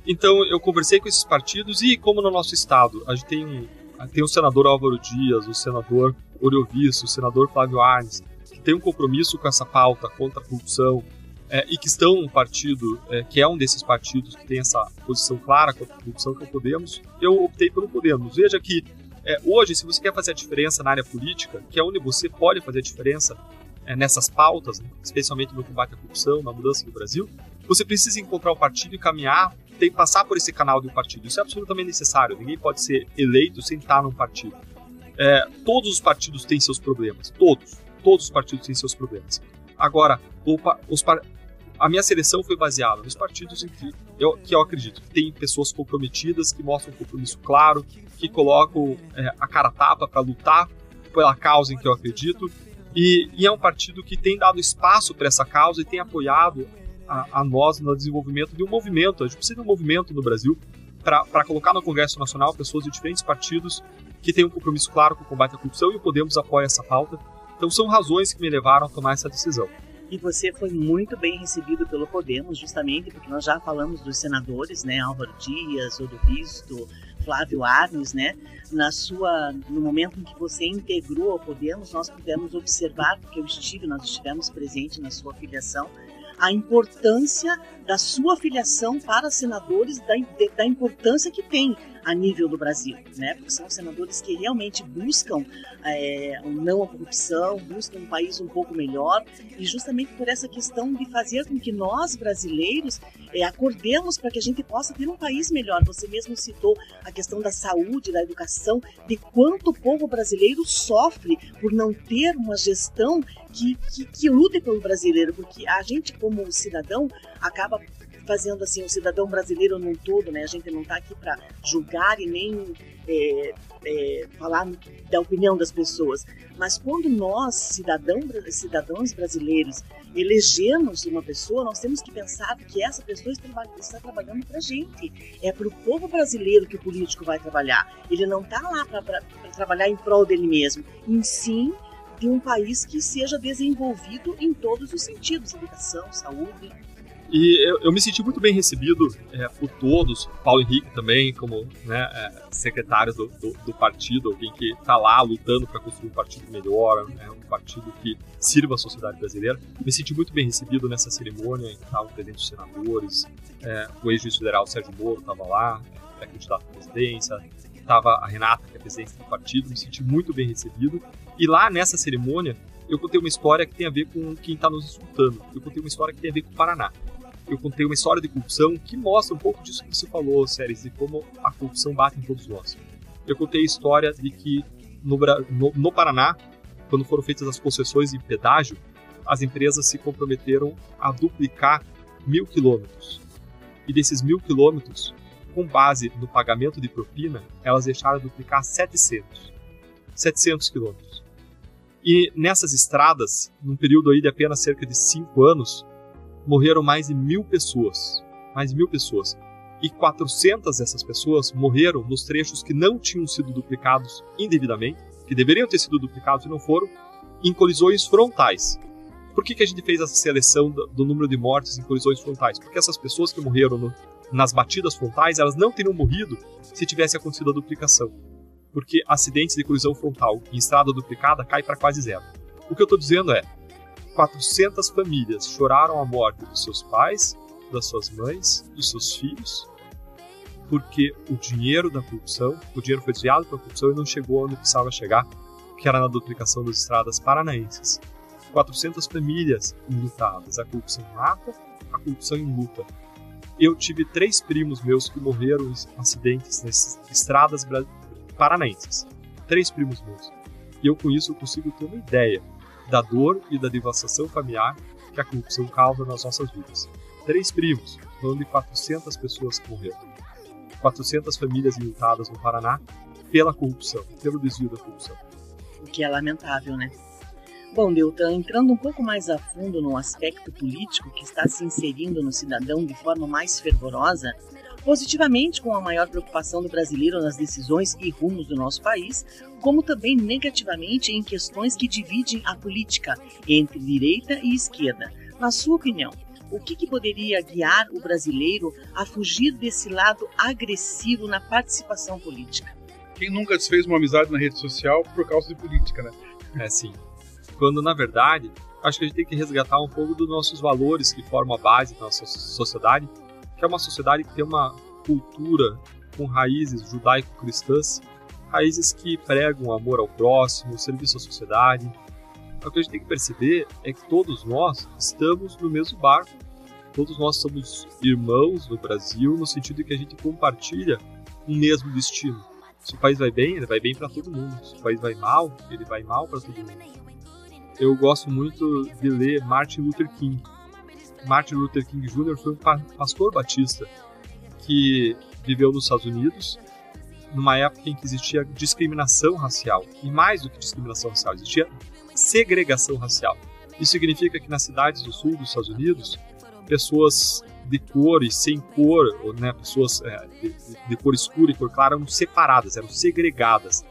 Então eu conversei com esses partidos e como no nosso estado a gente tem, tem o senador Álvaro Dias, o senador Oriovisto, o senador Flávio Arnes, que tem um compromisso com essa pauta contra a corrupção, é, e que estão no partido, é, que é um desses partidos que tem essa posição clara contra a corrupção que é o Podemos, eu optei pelo Podemos. Veja que é, hoje, se você quer fazer a diferença na área política, que é onde você pode fazer a diferença é, nessas pautas, né, especialmente no combate à corrupção, na mudança do Brasil, você precisa encontrar um partido e caminhar, tem passar por esse canal de um partido. Isso é absolutamente necessário. Ninguém pode ser eleito sem estar num partido. É, todos os partidos têm seus problemas. Todos. Todos os partidos têm seus problemas. Agora, os, a minha seleção foi baseada nos partidos em que eu, que eu acredito que tem pessoas comprometidas, que mostram um compromisso claro, que colocam é, a cara tapa para lutar pela causa em que eu acredito. E, e é um partido que tem dado espaço para essa causa e tem apoiado a, a, nós no desenvolvimento de um movimento. A gente precisa de um movimento no Brasil para colocar no Congresso Nacional pessoas de diferentes partidos que têm um compromisso claro com o combate à corrupção e o Podemos apoia essa pauta. Então são razões que me levaram a tomar essa decisão.
E você foi muito bem recebido pelo Podemos, justamente porque nós já falamos dos senadores, né, Álvaro Dias, Odovisto, Flávio Arnes, né? Na sua, no momento em que você integrou ao Podemos, nós pudemos observar, porque eu estive, nós estivemos presentes na sua filiação, a importância da sua filiação para senadores, da, da importância que tem a nível do Brasil, né? Porque são senadores que realmente buscam é, não a corrupção, buscam um país um pouco melhor e justamente por essa questão de fazer com que nós brasileiros é, acordemos para que a gente possa ter um país melhor. Você mesmo citou a questão da saúde, da educação, de quanto o povo brasileiro sofre por não ter uma gestão que, que, que lute pelo brasileiro, porque a gente como cidadão acaba fazendo assim o cidadão brasileiro num todo, né? A gente não está aqui para julgar e nem é, é, falar da opinião das pessoas, mas quando nós cidadão, cidadãos brasileiros elegemos uma pessoa, nós temos que pensar que essa pessoa está trabalhando para a gente. É para o povo brasileiro que o político vai trabalhar. Ele não está lá para trabalhar em prol dele mesmo, em sim de um país que seja desenvolvido em todos os sentidos, educação, saúde,
e eu, eu, me senti muito bem recebido é, por todos, Paulo Henrique também, como né, é, secretário do, do, do, partido, alguém que está lá lutando para construir um partido melhor, né, um partido que sirva a sociedade brasileira. Me senti muito bem recebido nessa cerimônia, estavam presentes os senadores, é, o ex-juiz federal Sérgio Moro estava lá, é, candidato à presidência, estava a Renata, que é presidente do partido, me senti muito bem recebido. E lá nessa cerimônia, eu contei uma história que tem a ver com quem está nos escutando. Eu contei uma história que tem a ver com o Paraná eu contei uma história de corrupção que mostra um pouco disso que você falou, Séries, de como a corrupção bate em todos nós. Eu contei a história de que no, no, no Paraná, quando foram feitas as concessões de pedágio, as empresas se comprometeram a duplicar mil quilômetros. E desses mil quilômetros, com base no pagamento de propina, elas deixaram de duplicar 700. 700 quilômetros. E nessas estradas, num período aí de apenas cerca de 5 anos, morreram mais de mil pessoas. Mais de mil pessoas. E 400 dessas pessoas morreram nos trechos que não tinham sido duplicados indevidamente, que deveriam ter sido duplicados e não foram, em colisões frontais. Por que, que a gente fez essa seleção do, número de mortes em colisões frontais? Porque essas pessoas que morreram no, nas batidas frontais, elas não teriam morrido se tivesse acontecido a duplicação. Porque acidentes de colisão frontal em estrada duplicada cai para quase zero. O que eu estou dizendo é, 400 famílias choraram a morte dos seus pais, das suas mães, dos seus filhos, porque o dinheiro da corrupção, o dinheiro foi desviado para a corrupção e não chegou onde precisava chegar, que era na duplicação das estradas paranaenses. 400 famílias enlutadas. A corrupção mata, a corrupção luta. Eu tive três primos meus que morreram em acidentes nas estradas paranaenses. Três primos meus. E eu com isso eu consigo ter uma ideia da dor e da devastação familiar que a corrupção causa nas nossas vidas. Três primos, falando de 400 pessoas que morreram. 400 famílias enlutadas no Paraná pela corrupção, pelo desvio da corrupção.
O que é lamentável, né? Bom, Deltan, entrando um pouco mais a fundo no aspecto político que está se inserindo no cidadão de forma mais fervorosa, positivamente com a maior preocupação do brasileiro nas decisões e rumos do nosso país, como também negativamente em questões que dividem a política entre direita e esquerda. Na sua opinião, o que, que, poderia guiar o brasileiro a fugir desse lado agressivo na participação política?
Quem nunca desfez uma amizade na rede social por causa de política, né?
É sim. Quando na verdade, acho que a gente tem que resgatar um pouco dos nossos valores que formam a base da nossa sociedade, que é uma sociedade que tem uma cultura com raízes judaico-cristãs, raízes que pregam amor ao próximo, serviço à sociedade, o que a gente tem que perceber é que todos nós estamos no mesmo barco. Todos nós somos irmãos no Brasil, no sentido de que a gente compartilha um mesmo destino. Se o país vai bem, ele vai bem para todo mundo. Se o país vai mal, ele vai mal para todo mundo. Eu gosto muito de ler Martin Luther King. Martin Luther King Jr. foi um pastor batista que viveu nos Estados Unidos numa época em que existia discriminação racial. E mais do que discriminação racial, existia segregação racial. Isso significa que nas cidades do sul dos Estados Unidos, pessoas de cor e sem cor, ou, né, pessoas é, de, de, cor escura e cor clara eram separadas, eram segregadas.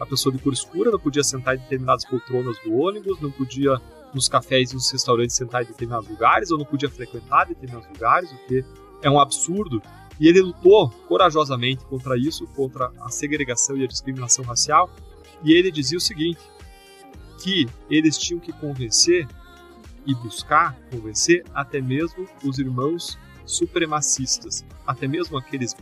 A pessoa de cor escura não podia sentar em determinadas poltronas do ônibus, não podia nos cafés e nos restaurantes sentar em determinados lugares, ou não podia frequentar determinados lugares, o que é um absurdo. E ele lutou corajosamente contra isso, contra a segregação e a discriminação racial, e ele dizia o seguinte: que eles tinham que convencer e buscar convencer até mesmo os irmãos supremacistas, até mesmo aqueles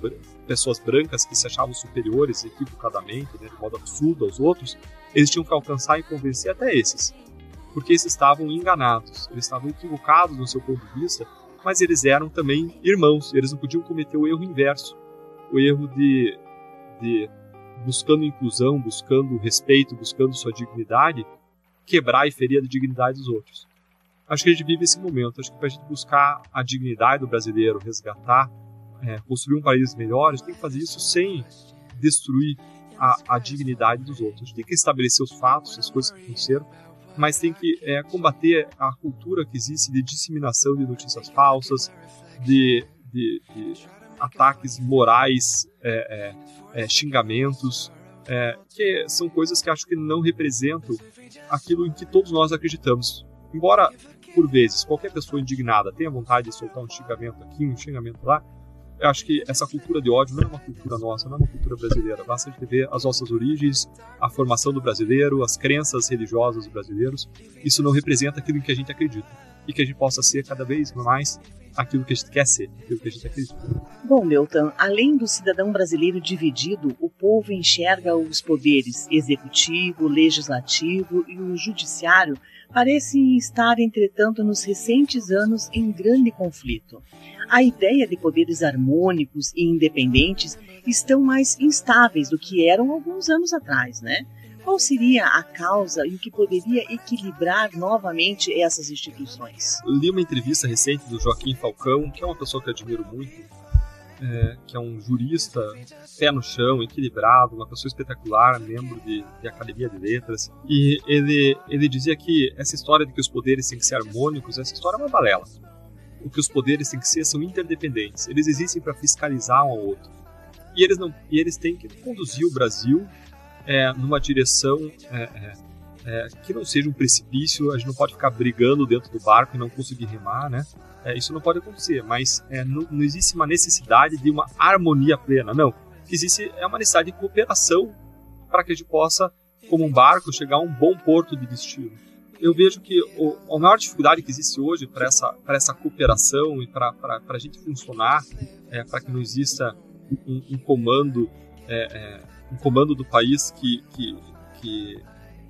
pessoas brancas que se achavam superiores equivocadamente, né, de modo absurdo aos outros, eles tinham que alcançar e convencer até esses, porque esses estavam enganados, eles estavam equivocados no seu ponto de vista, mas eles eram também irmãos, eles não podiam cometer o erro inverso, o erro de, de buscando inclusão, buscando respeito, buscando sua dignidade, quebrar e ferir a dignidade dos outros. Acho que a gente vive esse momento. Acho que para a gente buscar a dignidade do brasileiro, resgatar, é, construir um país melhor, a gente tem que fazer isso sem destruir a, a, dignidade dos outros. A gente tem que estabelecer os fatos, as coisas que aconteceram, mas tem que é, combater a cultura que existe de disseminação de notícias falsas, de, de, de ataques morais, é, é, é xingamentos, é, que são coisas que acho que não representam aquilo em que todos nós acreditamos. Embora, por vezes, qualquer pessoa indignada tenha vontade de soltar um xingamento aqui, um xingamento lá, eu acho que essa cultura de ódio não é uma cultura nossa, não é uma cultura brasileira. Basta a gente ver as nossas origens, a formação do brasileiro, as crenças religiosas dos brasileiros. Isso não representa aquilo em que a gente acredita. E que a gente possa ser cada vez mais aquilo que a gente quer ser, aquilo que a gente acredita.
Bom, Milton, além do cidadão brasileiro dividido, o povo enxerga os poderes executivo, legislativo e o judiciário parecem estar, entretanto, nos recentes anos em grande conflito. A ideia de poderes harmônicos e independentes estão mais instáveis do que eram alguns anos atrás, né? Qual seria a causa e o que poderia equilibrar novamente essas instituições?
li uma entrevista recente do Joaquim Falcão, que é uma pessoa que eu admiro muito, é, que é um jurista pé no chão, equilibrado, uma pessoa espetacular, membro de, de, Academia de Letras. E ele, ele dizia que essa história de que os poderes têm que ser harmônicos, essa história é uma balela. O que os poderes têm que ser são interdependentes. Eles existem para fiscalizar um ao outro. E eles, não, e eles têm que conduzir o Brasil é, numa direção é, é, é, que não seja um precipício, a gente não pode ficar brigando dentro do barco e não conseguir remar, né? É, isso não pode acontecer, mas é, não, não, existe uma necessidade de uma harmonia plena, não. Existe é uma necessidade de cooperação para que a gente possa, como um barco, chegar a um bom porto de destino. Eu vejo que o, a maior dificuldade que existe hoje para essa, essa cooperação e para a gente funcionar, é, para que não exista um, um comando um comando do país que, que, que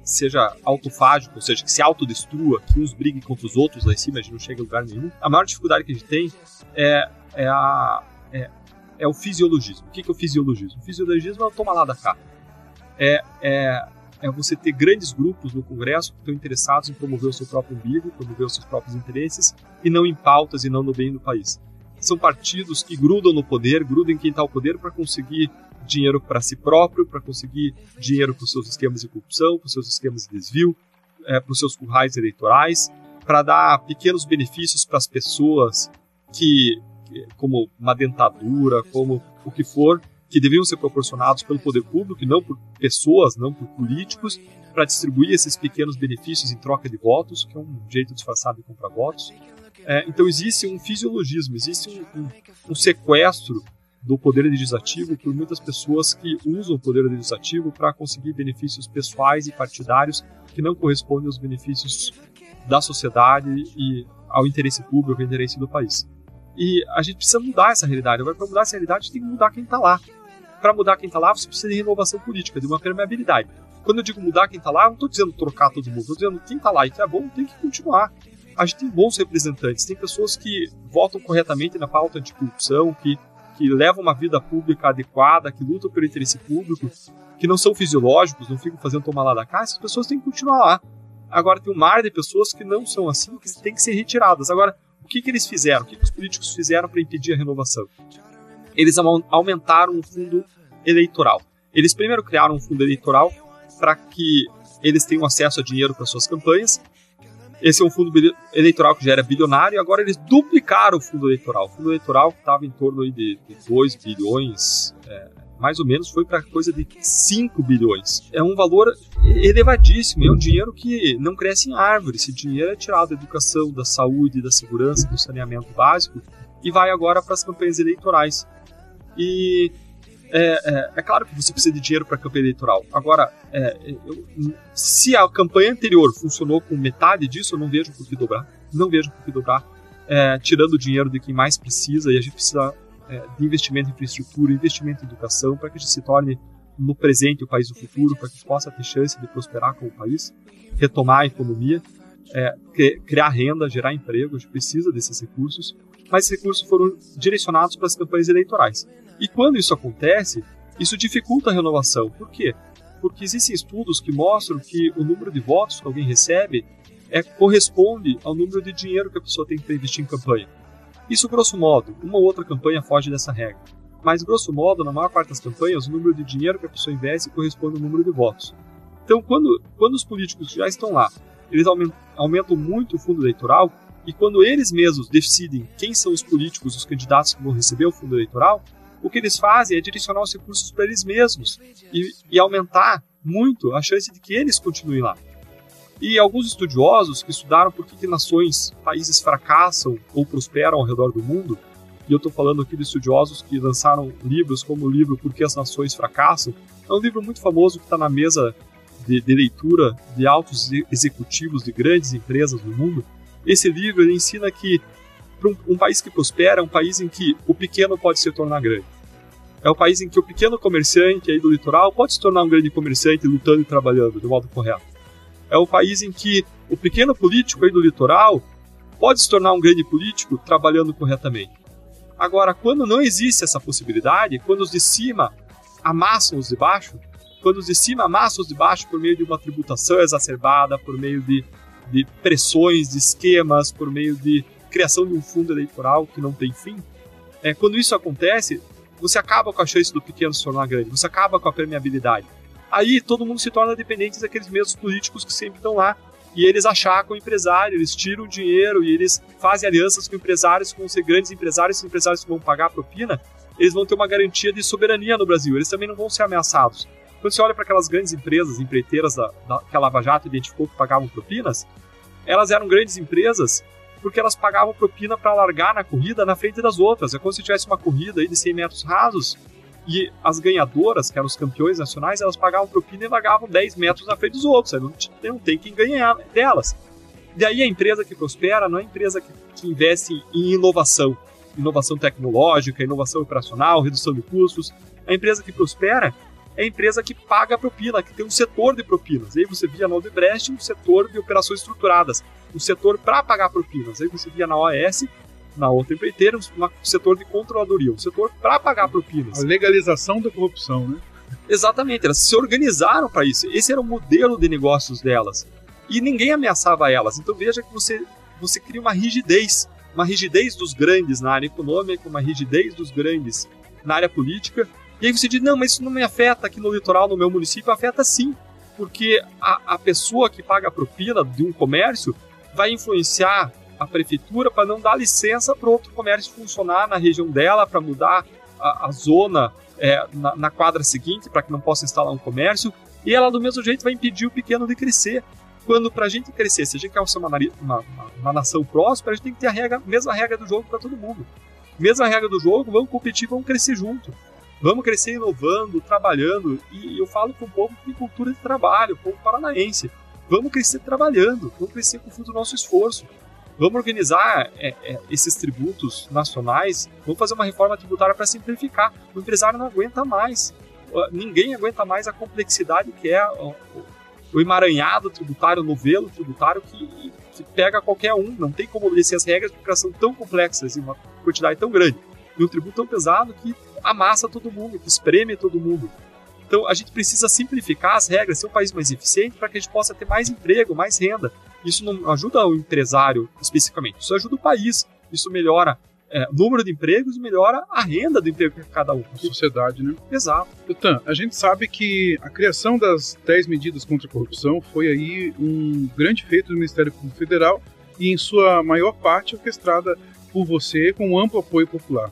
seja autofágico, ou seja, que se autodestrua, que uns briguem contra os outros lá em cima, a gente não chega a lugar nenhum. A maior dificuldade que a gente tem é, é, a, é, é o fisiologismo. O que é o fisiologismo? O fisiologismo é o toma lá da cá. É, é, é você ter grandes grupos no Congresso que estão interessados em promover o seu próprio umbigo, promover os seus próprios interesses, e não em pautas e não no bem do país. São partidos que grudam no poder, grudam em quem está ao poder para conseguir dinheiro para si próprio, para conseguir dinheiro para os seus esquemas de corrupção, para os seus esquemas de desvio, é, para os seus currais eleitorais, para dar pequenos benefícios para as pessoas que, como uma dentadura, como o que for, que deviam ser proporcionados pelo poder público e não por pessoas, não por políticos, para distribuir esses pequenos benefícios em troca de votos, que é um jeito disfarçado de comprar votos. É, então existe um fisiologismo, existe um, um, um, sequestro do poder legislativo por muitas pessoas que usam o poder legislativo para conseguir benefícios pessoais e partidários que não correspondem aos benefícios da sociedade e ao interesse público, ao interesse do país. E a gente precisa mudar essa realidade. Agora, para mudar essa realidade, tem que mudar quem está lá. Para mudar quem está lá, você precisa de renovação política, de uma permeabilidade. Quando eu digo mudar quem está lá, não estou dizendo trocar todo mundo, estou dizendo quem está lá e que é bom tem que continuar. A gente tem bons representantes, tem pessoas que votam corretamente na pauta anticorrupção, que, que levam uma vida pública adequada, que lutam pelo interesse público, que não são fisiológicos, não ficam fazendo tomar lá da cá, essas pessoas têm que continuar lá. Agora tem um mar de pessoas que não são assim, que têm que ser retiradas. Agora, o que, que eles fizeram? O que, que os políticos fizeram para impedir a renovação? Eles aumentaram o fundo eleitoral. Eles primeiro criaram um fundo eleitoral para que eles tenham acesso a dinheiro para suas campanhas. Esse é um fundo eleitoral que já era bilionário e agora eles duplicaram o fundo eleitoral. O fundo eleitoral estava em torno de, 2 bilhões é, mais ou menos foi para coisa de 5 bilhões. É um valor elevadíssimo, é um dinheiro que não cresce em árvore. Esse dinheiro é tirado da educação, da saúde, da segurança, do saneamento básico e vai agora para as campanhas eleitorais. E é, é, é, claro que você precisa de dinheiro para a campanha eleitoral. Agora, é, eu, se a campanha anterior funcionou com metade disso, eu não vejo por que dobrar. Não vejo por que dobrar. É, tirando o dinheiro de quem mais precisa, e a gente precisa é, de investimento em infraestrutura, investimento em educação, para que a gente se torne no presente o país do futuro, para que possa ter chance de prosperar como país, retomar a economia, é, criar renda, gerar emprego, a gente precisa desses recursos, mas esses recursos foram direcionados para as campanhas eleitorais. E quando isso acontece, isso dificulta a renovação. Por quê? Porque existem estudos que mostram que o número de votos que alguém recebe é, corresponde ao número de dinheiro que a pessoa tem que investir em campanha. Isso grosso modo, uma ou outra campanha foge dessa regra. Mas grosso modo, na maior parte das campanhas, o número de dinheiro que a pessoa investe corresponde ao número de votos. Então, quando, quando os políticos já estão lá, eles aumentam, aumentam muito o fundo eleitoral, e quando eles mesmos decidem quem são os políticos, os candidatos que vão receber o fundo eleitoral, o que eles fazem é direcionar os recursos para eles mesmos e, e aumentar muito a chance de que eles continuem lá. E alguns estudiosos que estudaram por que, que nações, países fracassam ou prosperam ao redor do mundo, e eu estou falando aqui de estudiosos que lançaram livros como o livro Por que as Nações Fracassam, é um livro muito famoso que está na mesa de, de, leitura de altos executivos de grandes empresas do mundo. Esse livro ensina que um, um país que prospera é um país em que o pequeno pode se tornar grande. É um país em que o pequeno comerciante aí do litoral pode se tornar um grande comerciante lutando e trabalhando de modo correto é o país em que o pequeno político aí do litoral pode se tornar um grande político trabalhando corretamente. Agora, quando não existe essa possibilidade, quando os de cima amassam os de baixo, quando os de cima amassam os de baixo por meio de uma tributação exacerbada, por meio de, de pressões, de esquemas, por meio de criação de um fundo eleitoral que não tem fim, é, quando isso acontece, você acaba com a chance do pequeno se tornar grande, você acaba com a permeabilidade. Aí todo mundo se torna dependente daqueles mesmos políticos que sempre estão lá. E eles achacam o empresário, eles tiram dinheiro e eles fazem alianças com empresários que vão ser grandes empresários, empresários que vão pagar propina, eles vão ter uma garantia de soberania no Brasil, eles também não vão ser ameaçados. Quando você olha para aquelas grandes empresas, empreiteiras da, da, que a Lava Jato identificou que pagavam propinas, elas eram grandes empresas porque elas pagavam propina para largar na corrida na frente das outras. É como se tivesse uma corrida aí de 100 metros rasos e as ganhadoras, que eram os campeões nacionais, elas pagavam propina e largavam 10 metros na frente dos outros. Aí não, não tem quem ganhar delas. Daí a empresa que prospera não é a empresa que, que investe em inovação, inovação tecnológica, inovação operacional, redução de custos. A empresa que prospera é a empresa que paga a propina, que tem um setor de propinas. Aí você via na Odebrecht um setor de operações estruturadas, um setor para pagar propinas. Aí você via na OAS, na outra empreiteira, um setor de controladoria, um setor para pagar propinas.
A legalização da corrupção, né?
Exatamente, elas se organizaram para isso. Esse era o modelo de negócios delas. E ninguém ameaçava elas. Então veja que você, você cria uma rigidez, uma rigidez dos grandes na área econômica, uma rigidez dos grandes na área política. E aí você diz, não, mas isso não me afeta aqui no litoral, no meu município, afeta sim. Porque a, a pessoa que paga a propina de um comércio vai influenciar a prefeitura para não dar licença para outro comércio funcionar na região dela, para mudar a, a zona é, na, na, quadra seguinte, para que não possa instalar um comércio, e ela do mesmo jeito vai impedir o pequeno de crescer. Quando para a gente crescer, se a gente quer ser uma, uma, uma, nação próspera, a gente tem que ter a regra, mesma regra do jogo para todo mundo. Mesma regra do jogo, vamos competir, vamos crescer junto. Vamos crescer inovando, trabalhando. E eu falo para o povo que tem cultura de trabalho, o povo paranaense. Vamos crescer trabalhando, vamos crescer com o fruto do nosso esforço. Vamos organizar é, é, esses tributos nacionais, vamos fazer uma reforma tributária para simplificar. O empresário não aguenta mais. Ninguém aguenta mais a complexidade que é o, o emaranhado tributário, o novelo tributário que, que pega qualquer um. Não tem como obedecer as regras porque elas são tão complexas e uma quantidade tão grande. E um tributo tão pesado que amassa todo mundo, que espreme todo mundo. Então a gente precisa simplificar as regras, ser um país mais eficiente para que a gente possa ter mais emprego, mais renda. Isso não ajuda o empresário especificamente, isso ajuda o país. Isso melhora é, o número de empregos e melhora a renda do emprego de cada um.
A sociedade, né?
Exato.
Então, a gente sabe que a criação das 10 medidas contra a corrupção foi aí um grande feito do Ministério Público Federal e, em sua maior parte, orquestrada por você com um amplo apoio popular.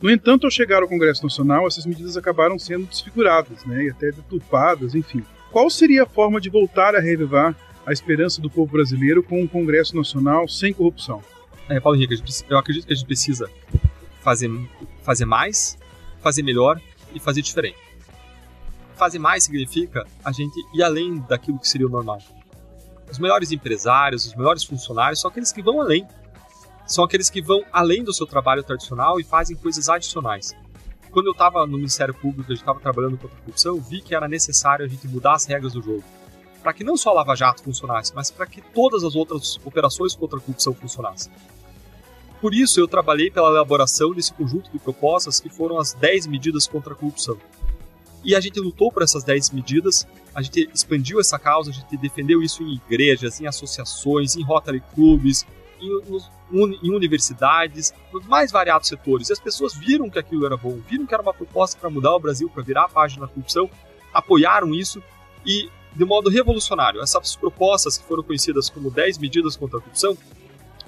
No entanto, ao chegar ao Congresso Nacional, essas medidas acabaram sendo desfiguradas né, e até deturpadas, enfim. Qual seria a forma de voltar a revivar a esperança do povo brasileiro com um Congresso Nacional sem corrupção?
É, Paulo Henrique, eu acredito que a gente precisa fazer, fazer mais, fazer melhor e fazer diferente. Fazer mais significa a gente ir além daquilo que seria o normal. Os melhores empresários, os melhores funcionários são aqueles que vão além são aqueles que vão além do seu trabalho tradicional e fazem coisas adicionais. Quando eu estava no Ministério Público, eu estava trabalhando contra a corrupção, vi que era necessário a gente mudar as regras do jogo. Para que não só a Lava Jato funcionasse, mas para que todas as outras operações contra a corrupção funcionassem. Por isso, eu trabalhei pela elaboração desse conjunto de propostas que foram as 10 medidas contra a corrupção. E a gente lutou por essas 10 medidas, a gente expandiu essa causa, a gente defendeu isso em igrejas, em associações, em Rotary Clubs, em, em, universidades, nos mais variados setores. E as pessoas viram que aquilo era bom, viram que era uma proposta para mudar o Brasil, para virar a página da corrupção, apoiaram isso e, de modo revolucionário, essas propostas que foram conhecidas como 10 medidas contra a corrupção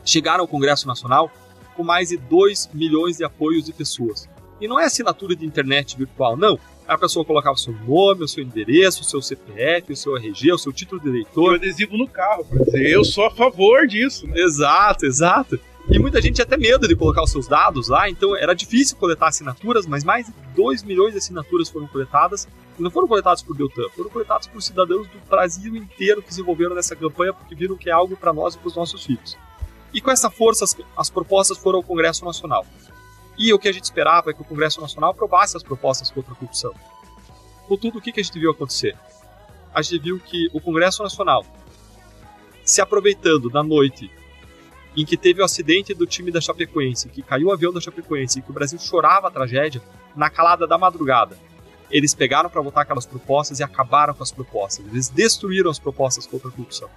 chegaram ao Congresso Nacional com mais de 2 milhões de apoios de pessoas. E não é assinatura de internet virtual, não a pessoa colocava o seu nome, o seu endereço, o seu CPF, o seu RG, o seu título de eleitor.
E o adesivo no carro, para dizer, eu sou a favor disso.
Né? Exato, exato. E muita gente tinha até medo de colocar os seus dados lá, então era difícil coletar assinaturas, mas mais de 2 milhões de assinaturas foram coletadas. E não foram coletadas por Deltan, foram coletadas por cidadãos do Brasil inteiro que se envolveram nessa campanha porque viram que é algo para nós e para os nossos filhos. E com essa força, as, as propostas foram ao Congresso Nacional. E o que a gente esperava é que o Congresso Nacional aprovasse as propostas contra a corrupção. Contudo, o que a gente viu acontecer? A gente viu que o Congresso Nacional, se aproveitando da noite em que teve o acidente do time da Chapecoense, que caiu o avião da Chapecoense e que o Brasil chorava a tragédia, na calada da madrugada, eles pegaram para votar aquelas propostas e acabaram com as propostas. Eles destruíram as propostas contra a corrupção.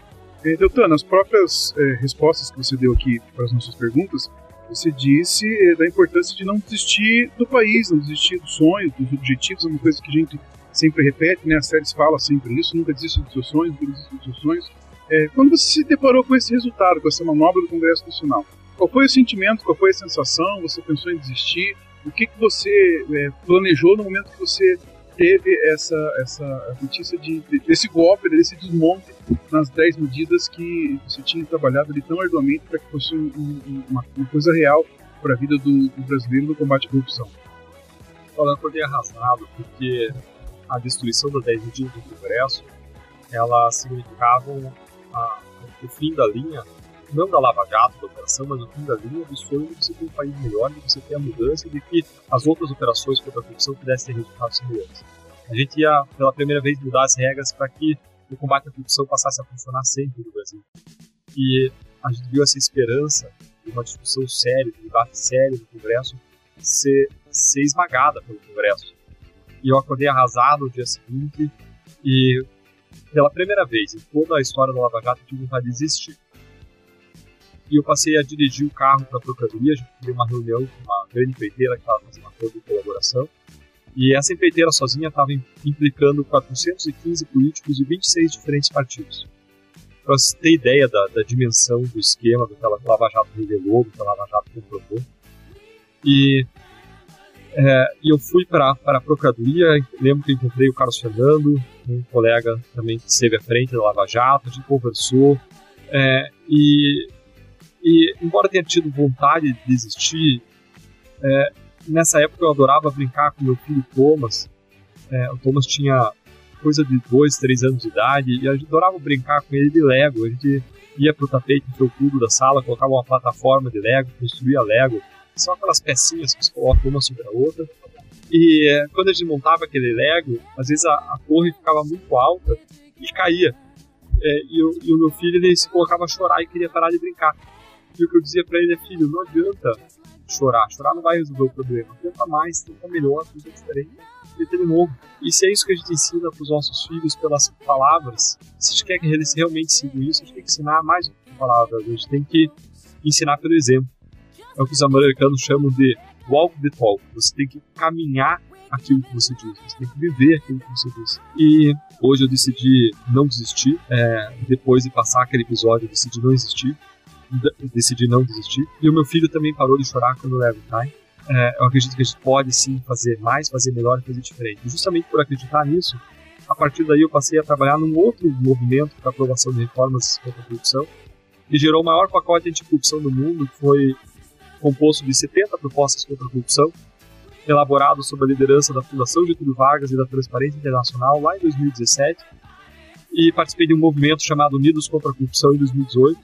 Eh, Deltan, nas próprias eh, respostas que você deu aqui para as nossas perguntas, você disse eh, da importância de não desistir do país, não desistir dos sonhos, dos objetivos, é uma coisa que a gente sempre repete, né? As séries falam sempre isso, nunca desista dos seus sonhos, nunca desista dos seus sonhos. É, quando você se deparou com esse resultado, com essa manobra do Congresso Nacional, qual foi o sentimento, qual foi a sensação? Você pensou em desistir? O que, que você é, planejou no momento que você teve essa, essa notícia de, desse golpe, desse desmonte nas 10 medidas que você tinha trabalhado ali tão arduamente para que fosse um, um, uma, uma, coisa real para a vida do, do, brasileiro no combate à corrupção.
Olha, eu acordei arrasado porque a destruição das 10 medidas do Congresso ela significava o fim da linha não da Lava Jato, da operação, mas no fim da linha do sonho de você ter um país melhor, de você ter a mudança, de que as outras operações contra a corrupção pudessem ter resultados semelhantes. A gente ia, pela primeira vez, mudar as regras para que o combate à corrupção passasse a funcionar sempre no Brasil. E a gente viu essa esperança de uma discussão séria, de um debate sério no Congresso, ser, ser esmagada pelo Congresso. E eu acordei arrasado no dia seguinte e, pela primeira vez em toda a história da Lava Jato, tive vontade de desistir. E eu passei a dirigir o carro para a Procuradoria, a gente teve uma reunião com uma grande empreiteira que estava fazendo um acordo de colaboração, e essa empreiteira sozinha estava implicando 415 políticos de 26 diferentes partidos. Para você ter ideia da, da, dimensão do esquema, do que a Lava Jato revelou, do que a Lava Jato comprovou. E, é, eu fui para a Procuradoria, lembro que encontrei o Carlos Fernando, um colega também que esteve à frente da Lava Jato, a gente conversou. É, e, e, embora tenha tido vontade de desistir, é, nessa época eu adorava brincar com meu filho Thomas. É, o Thomas tinha coisa de dois, três anos de idade e eu adorava brincar com ele de Lego. A gente ia pro tapete felpudo da sala, colocava uma plataforma de Lego, construía Lego. São aquelas pecinhas que se colocam uma sobre a outra. E é, quando a gente montava aquele Lego, às vezes a, a torre ficava muito alta e caía. É, e, e, o meu filho ele se colocava a chorar e queria parar de brincar. E o que eu dizia para ele é: filho, não adianta chorar. Chorar não vai resolver o problema. Tenta mais, tenta melhor, tenta diferente, tenta de novo. Se é isso que a gente ensina para os nossos filhos pelas palavras, se a gente quer que eles realmente sigam isso, a gente tem que ensinar mais do que palavras. A gente tem que ensinar pelo exemplo. É o que os americanos chamam de walk the talk. Você tem que caminhar aquilo que você diz, você tem que viver aquilo que você diz. E hoje eu decidi não desistir, é, depois de passar aquele episódio, eu decidi não desistir decidi não desistir. E o meu filho também parou de chorar quando o Lego cai. É, eu acredito que a gente pode sim fazer mais, fazer melhor e fazer diferente. E justamente por acreditar nisso, a partir daí eu passei a trabalhar num outro movimento para aprovação de reformas contra a corrupção, que gerou o maior pacote anticorrupção do mundo, que foi composto de 70 propostas contra a corrupção, elaborado sob a liderança da Fundação Getúlio Vargas e da Transparência Internacional lá em 2017, e participei de um movimento chamado Unidos contra a Corrupção em 2018,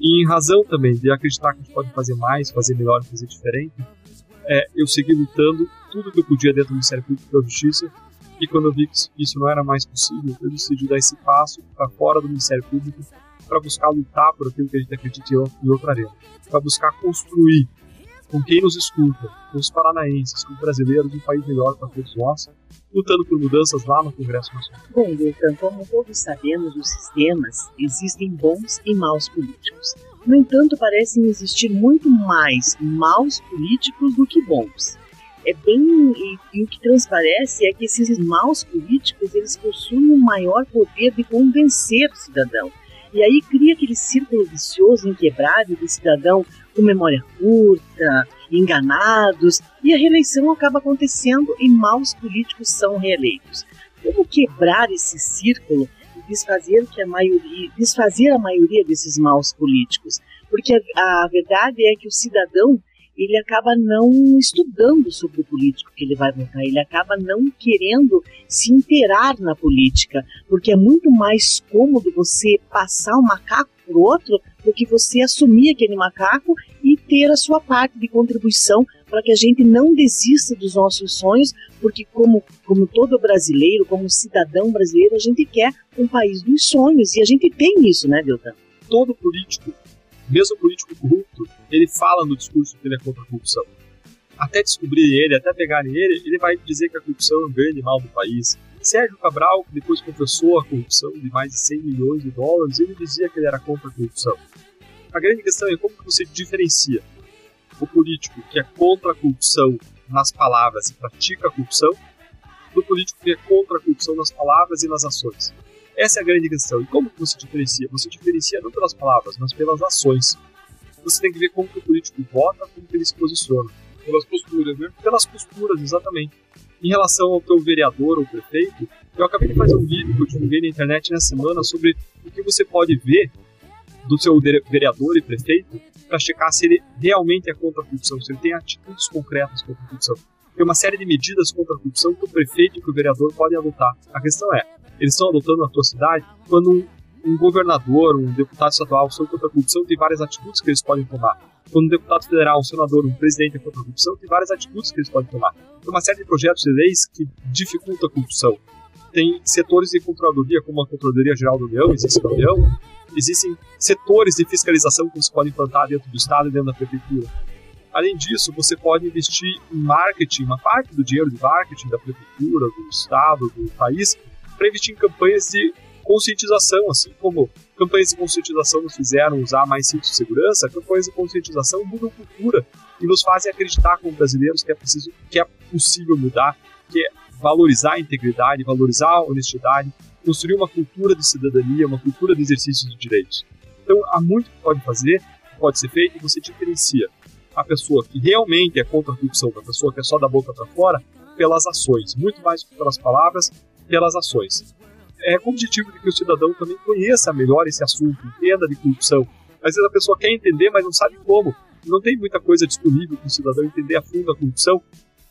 e em razão também de acreditar que a gente pode fazer mais, fazer melhor, fazer diferente, é, eu segui lutando tudo que eu podia dentro do Ministério Público da Justiça. E quando eu vi que isso não era mais possível, eu decidi dar esse passo para fora do Ministério Público para buscar lutar por aquilo que a gente acredita em outra arena, para buscar construir com quem nos escuta, com os paranaenses, com os brasileiros, um país melhor para todos nós, lutando por mudanças lá no Congresso Nacional.
Bom, Wilton, como todos sabemos, nos sistemas existem bons e maus políticos. No entanto, parecem existir muito mais maus políticos do que bons. É bem e, e, o que transparece é que esses maus políticos eles possuem um maior poder de convencer o cidadão. E aí cria aquele círculo vicioso inquebrável do cidadão com memória curta, enganados, e a reeleição acaba acontecendo e maus políticos são reeleitos. Como quebrar esse círculo e desfazer, que a maioria, desfazer a maioria desses maus políticos? Porque a, a verdade é que o cidadão ele acaba não estudando sobre o político que ele vai votar, ele acaba não querendo se inteirar na política, porque é muito mais cômodo você passar o macaco para o outro do que você assumir aquele macaco e ter a sua parte de contribuição para que a gente não desista dos nossos sonhos, porque como, como todo brasileiro, como cidadão brasileiro, a gente quer um país dos sonhos e a gente tem isso, né, Deltan?
Todo político mesmo político corrupto, ele fala no discurso que ele é contra a corrupção. Até descobrir ele, até pegarem ele, ele vai dizer que a corrupção é um grande mal do país. Sérgio Cabral, que depois confessou a corrupção de mais de 100 milhões de dólares, ele dizia que ele era contra a corrupção. A grande questão é como você diferencia o político que é contra a corrupção nas palavras e pratica a corrupção do político que é contra a corrupção nas palavras e nas ações. Essa é a grande questão. E como você diferencia? Você diferencia não pelas palavras, mas pelas ações. Você tem que ver como que o político vota, como que ele se posiciona.
Pelas posturas, né?
Pelas posturas, exatamente. Em relação ao teu vereador ou prefeito, eu acabei de fazer um vídeo que eu divulguei na internet na semana sobre o que você pode ver do seu vereador e prefeito para checar se ele realmente é contra a corrupção, se ele tem atitudes concretas contra a corrupção. Tem uma série de medidas contra a corrupção que o prefeito e que o vereador podem adotar. A questão é, eles estão adotando na tua cidade, quando um, um governador, um deputado estadual sobre contra a corrupção tem várias atitudes que eles podem tomar. Quando um deputado federal, um senador, um presidente é contra a corrupção, tem várias atitudes que eles podem tomar. Tem uma série de projetos de leis que dificultam a corrupção. Tem setores de controladoria, como a Controladoria Geral da União, existe na União. Existem setores de fiscalização que você pode implantar dentro do Estado e dentro da Prefeitura. Além disso, você pode investir em marketing, uma parte do dinheiro de marketing da Prefeitura, do Estado, do país, para investir em campanhas de conscientização, assim como campanhas de conscientização nos fizeram usar mais cintos de segurança, campanhas de conscientização mudam cultura e nos fazem acreditar como brasileiros que é preciso, que é possível mudar, que é valorizar a integridade, valorizar a honestidade, construir uma cultura de cidadania, uma cultura de exercício de direitos. Então, há muito que pode fazer, pode ser feito, e você diferencia a pessoa que realmente é contra a corrupção da pessoa que é só da boca para fora pelas ações, muito mais que pelas palavras, pelas ações é com o objetivo de que o cidadão também conheça melhor esse assunto, entenda de corrupção. Às vezes a pessoa quer entender, mas não sabe como. Não tem muita coisa disponível para o cidadão entender a fundo a corrupção.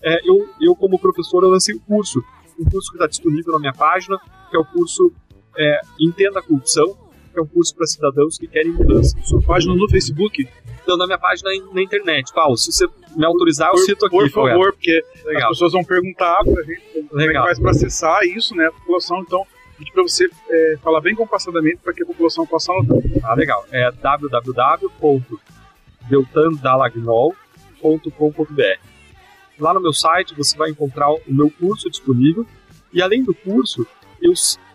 É, eu, eu, como professor, eu lancei um curso, um curso que está disponível na minha página, que é o curso é, Entenda a Corrupção, que é um curso para cidadãos que querem mudança.
Sua página no Facebook?
Então, na minha página na internet. Paulo, se você me autorizar, eu cito aqui.
Por favor, porque Legal. as pessoas vão perguntar para a gente como é que faz para acessar isso, né? A população, então, pedir para você é, falar bem compassadamente para que a população possa anotar.
Ah, legal. É www.deltandalagnol.com.br. Lá no meu site você vai encontrar o meu curso disponível e além do curso, eu,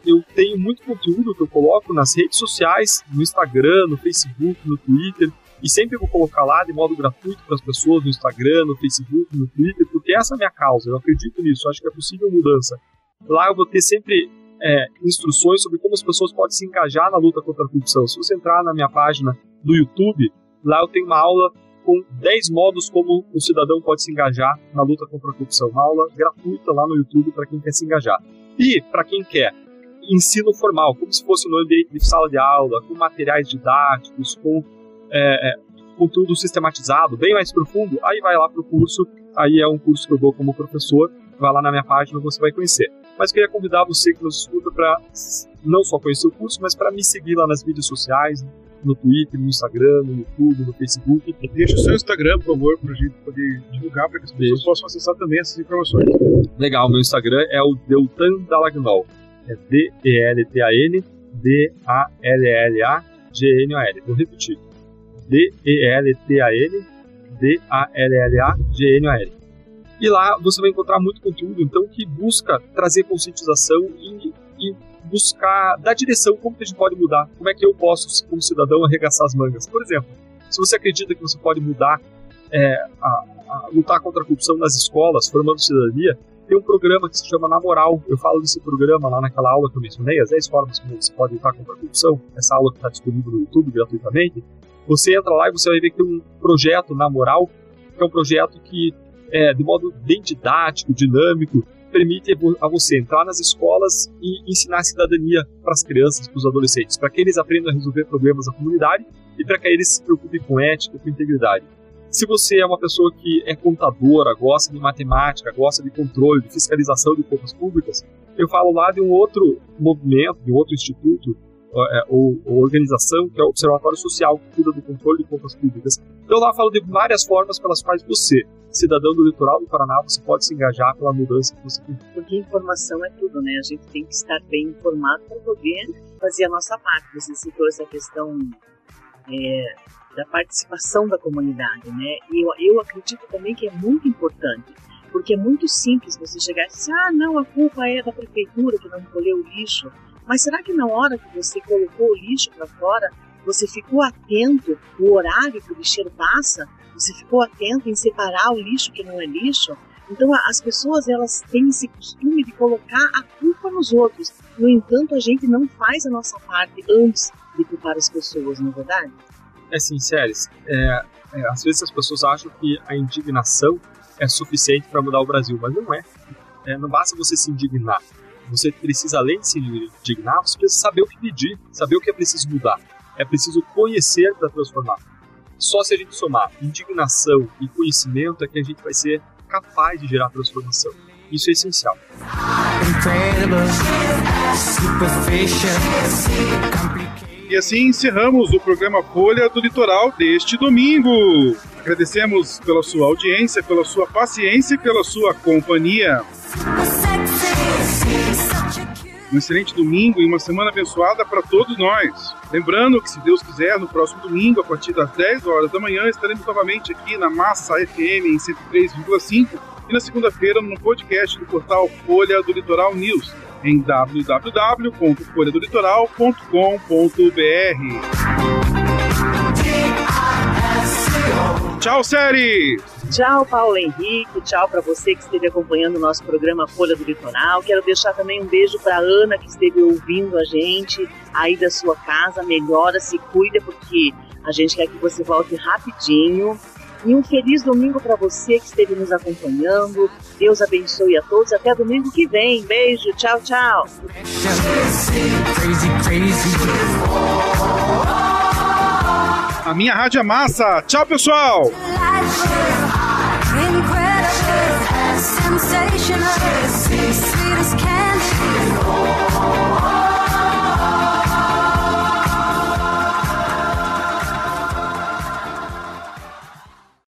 eu tenho muito conteúdo que eu coloco nas redes sociais, no Instagram, no Facebook, no Twitter, e sempre vou colocar lá de modo gratuito para as pessoas no Instagram, no Facebook, no Twitter, porque essa é a minha causa, eu acredito nisso, acho que é possível mudança. Lá eu vou ter sempre é, instruções sobre como as pessoas podem se engajar na luta contra a corrupção. Se você entrar na minha página do YouTube, lá eu tenho uma aula com 10 modos como o cidadão pode se engajar na luta contra a corrupção. Uma aula gratuita lá no YouTube para quem quer se engajar. E para quem quer ensino formal, como se fosse no ambiente de sala de aula, com materiais didáticos, com é, é conteúdo sistematizado, bem mais profundo, aí vai lá para o curso. Aí é um curso que eu dou como professor. Vai lá na minha página, você vai conhecer mas queria convidar você que nos escuta para não só conhecer o curso, mas para me seguir lá nas mídias sociais, no Twitter, no Instagram, no YouTube, no Facebook.
Deixa o seu Instagram, por favor, para a gente poder divulgar, para que as pessoas Deixa. possam acessar também essas informações.
Legal, meu Instagram é o Deltan Dalagnol. É D-E-L-T-A-N D-A-L-L-A-G-N-O-L. Vou repetir. D-E-L-T-A-N D-A-L-L-A-G-N-O-L. E lá você vai encontrar muito conteúdo, então, que busca trazer conscientização e, e buscar dar direção como que a gente pode mudar, como é que eu posso, como cidadão, arregaçar as mangas. Por exemplo, se você acredita que você pode mudar, é, a, a, lutar contra a corrupção nas escolas, formando cidadania, tem um programa que se chama Na Moral. Eu falo desse programa lá naquela aula que eu mencionei, as 10 formas como você pode lutar contra a corrupção, essa aula que está disponível no YouTube gratuitamente. Você entra lá e você vai ver que tem um projeto Na Moral, que é um projeto que é, de modo bem didático, dinâmico, permite a você entrar nas escolas e ensinar cidadania para as crianças, para os adolescentes, para que eles aprendam a resolver problemas da comunidade e para que eles se preocupem com ética, com integridade. Se você é uma pessoa que é contadora, gosta de matemática, gosta de controle, de fiscalização de contas públicas, eu falo lá de um outro movimento, de um outro instituto é, ou, ou, organização, que é o Observatório Social, que cuida do controle de contas públicas. Então lá falo de várias formas pelas quais você, cidadão do litoral do Paraná, você pode se engajar pela mudança que você.
Porque informação é tudo, né? A gente tem que estar bem informado para poder fazer a nossa parte. Você citou essa questão é, da participação da comunidade, né? E eu, eu acredito também que é muito importante porque é muito simples você chegar e dizer, ah, não, a culpa é da prefeitura que não recolheu o lixo. Mas será que na hora que você colocou o lixo para fora, você ficou atento o horário que o lixeiro passa? Você ficou atento em separar o lixo que não é lixo? Então as pessoas elas têm esse costume de colocar a culpa nos outros. No entanto, a gente não faz a nossa parte antes de culpar as pessoas, não é verdade?
É sim, Séries. É, é, às vezes as pessoas acham que a indignação é suficiente para mudar o Brasil, mas não é. é. Não basta você se indignar. Você precisa, além de se indignar, você precisa saber o que pedir, saber o que é preciso mudar. É preciso conhecer para transformar. Só se a gente somar indignação e conhecimento é que a gente vai ser capaz de gerar transformação. Isso é essencial.
E assim encerramos o programa Folha do Litoral deste domingo. Agradecemos pela sua audiência, pela sua paciência e pela sua companhia. Um excelente domingo e uma semana abençoada para todos nós. Lembrando que, se Deus quiser, no próximo domingo, a partir das 10 horas da manhã, estaremos novamente aqui na Massa FM em 103,5 e na segunda-feira no podcast do portal Folha do Litoral News em www.folhadolitoral.com.br. Tchau, série!
Tchau, Paulo Henrique. Tchau para você que esteve acompanhando o nosso programa Folha do Litoral. Quero deixar também um beijo para Ana que esteve ouvindo a gente aí da sua casa. Melhora, se cuida, porque a gente quer que você volte rapidinho. E um feliz domingo para você que esteve nos acompanhando. Deus abençoe a todos. Até domingo que vem. Beijo. Tchau, tchau.
A minha rádio é massa. Tchau, pessoal. incredible, sensational.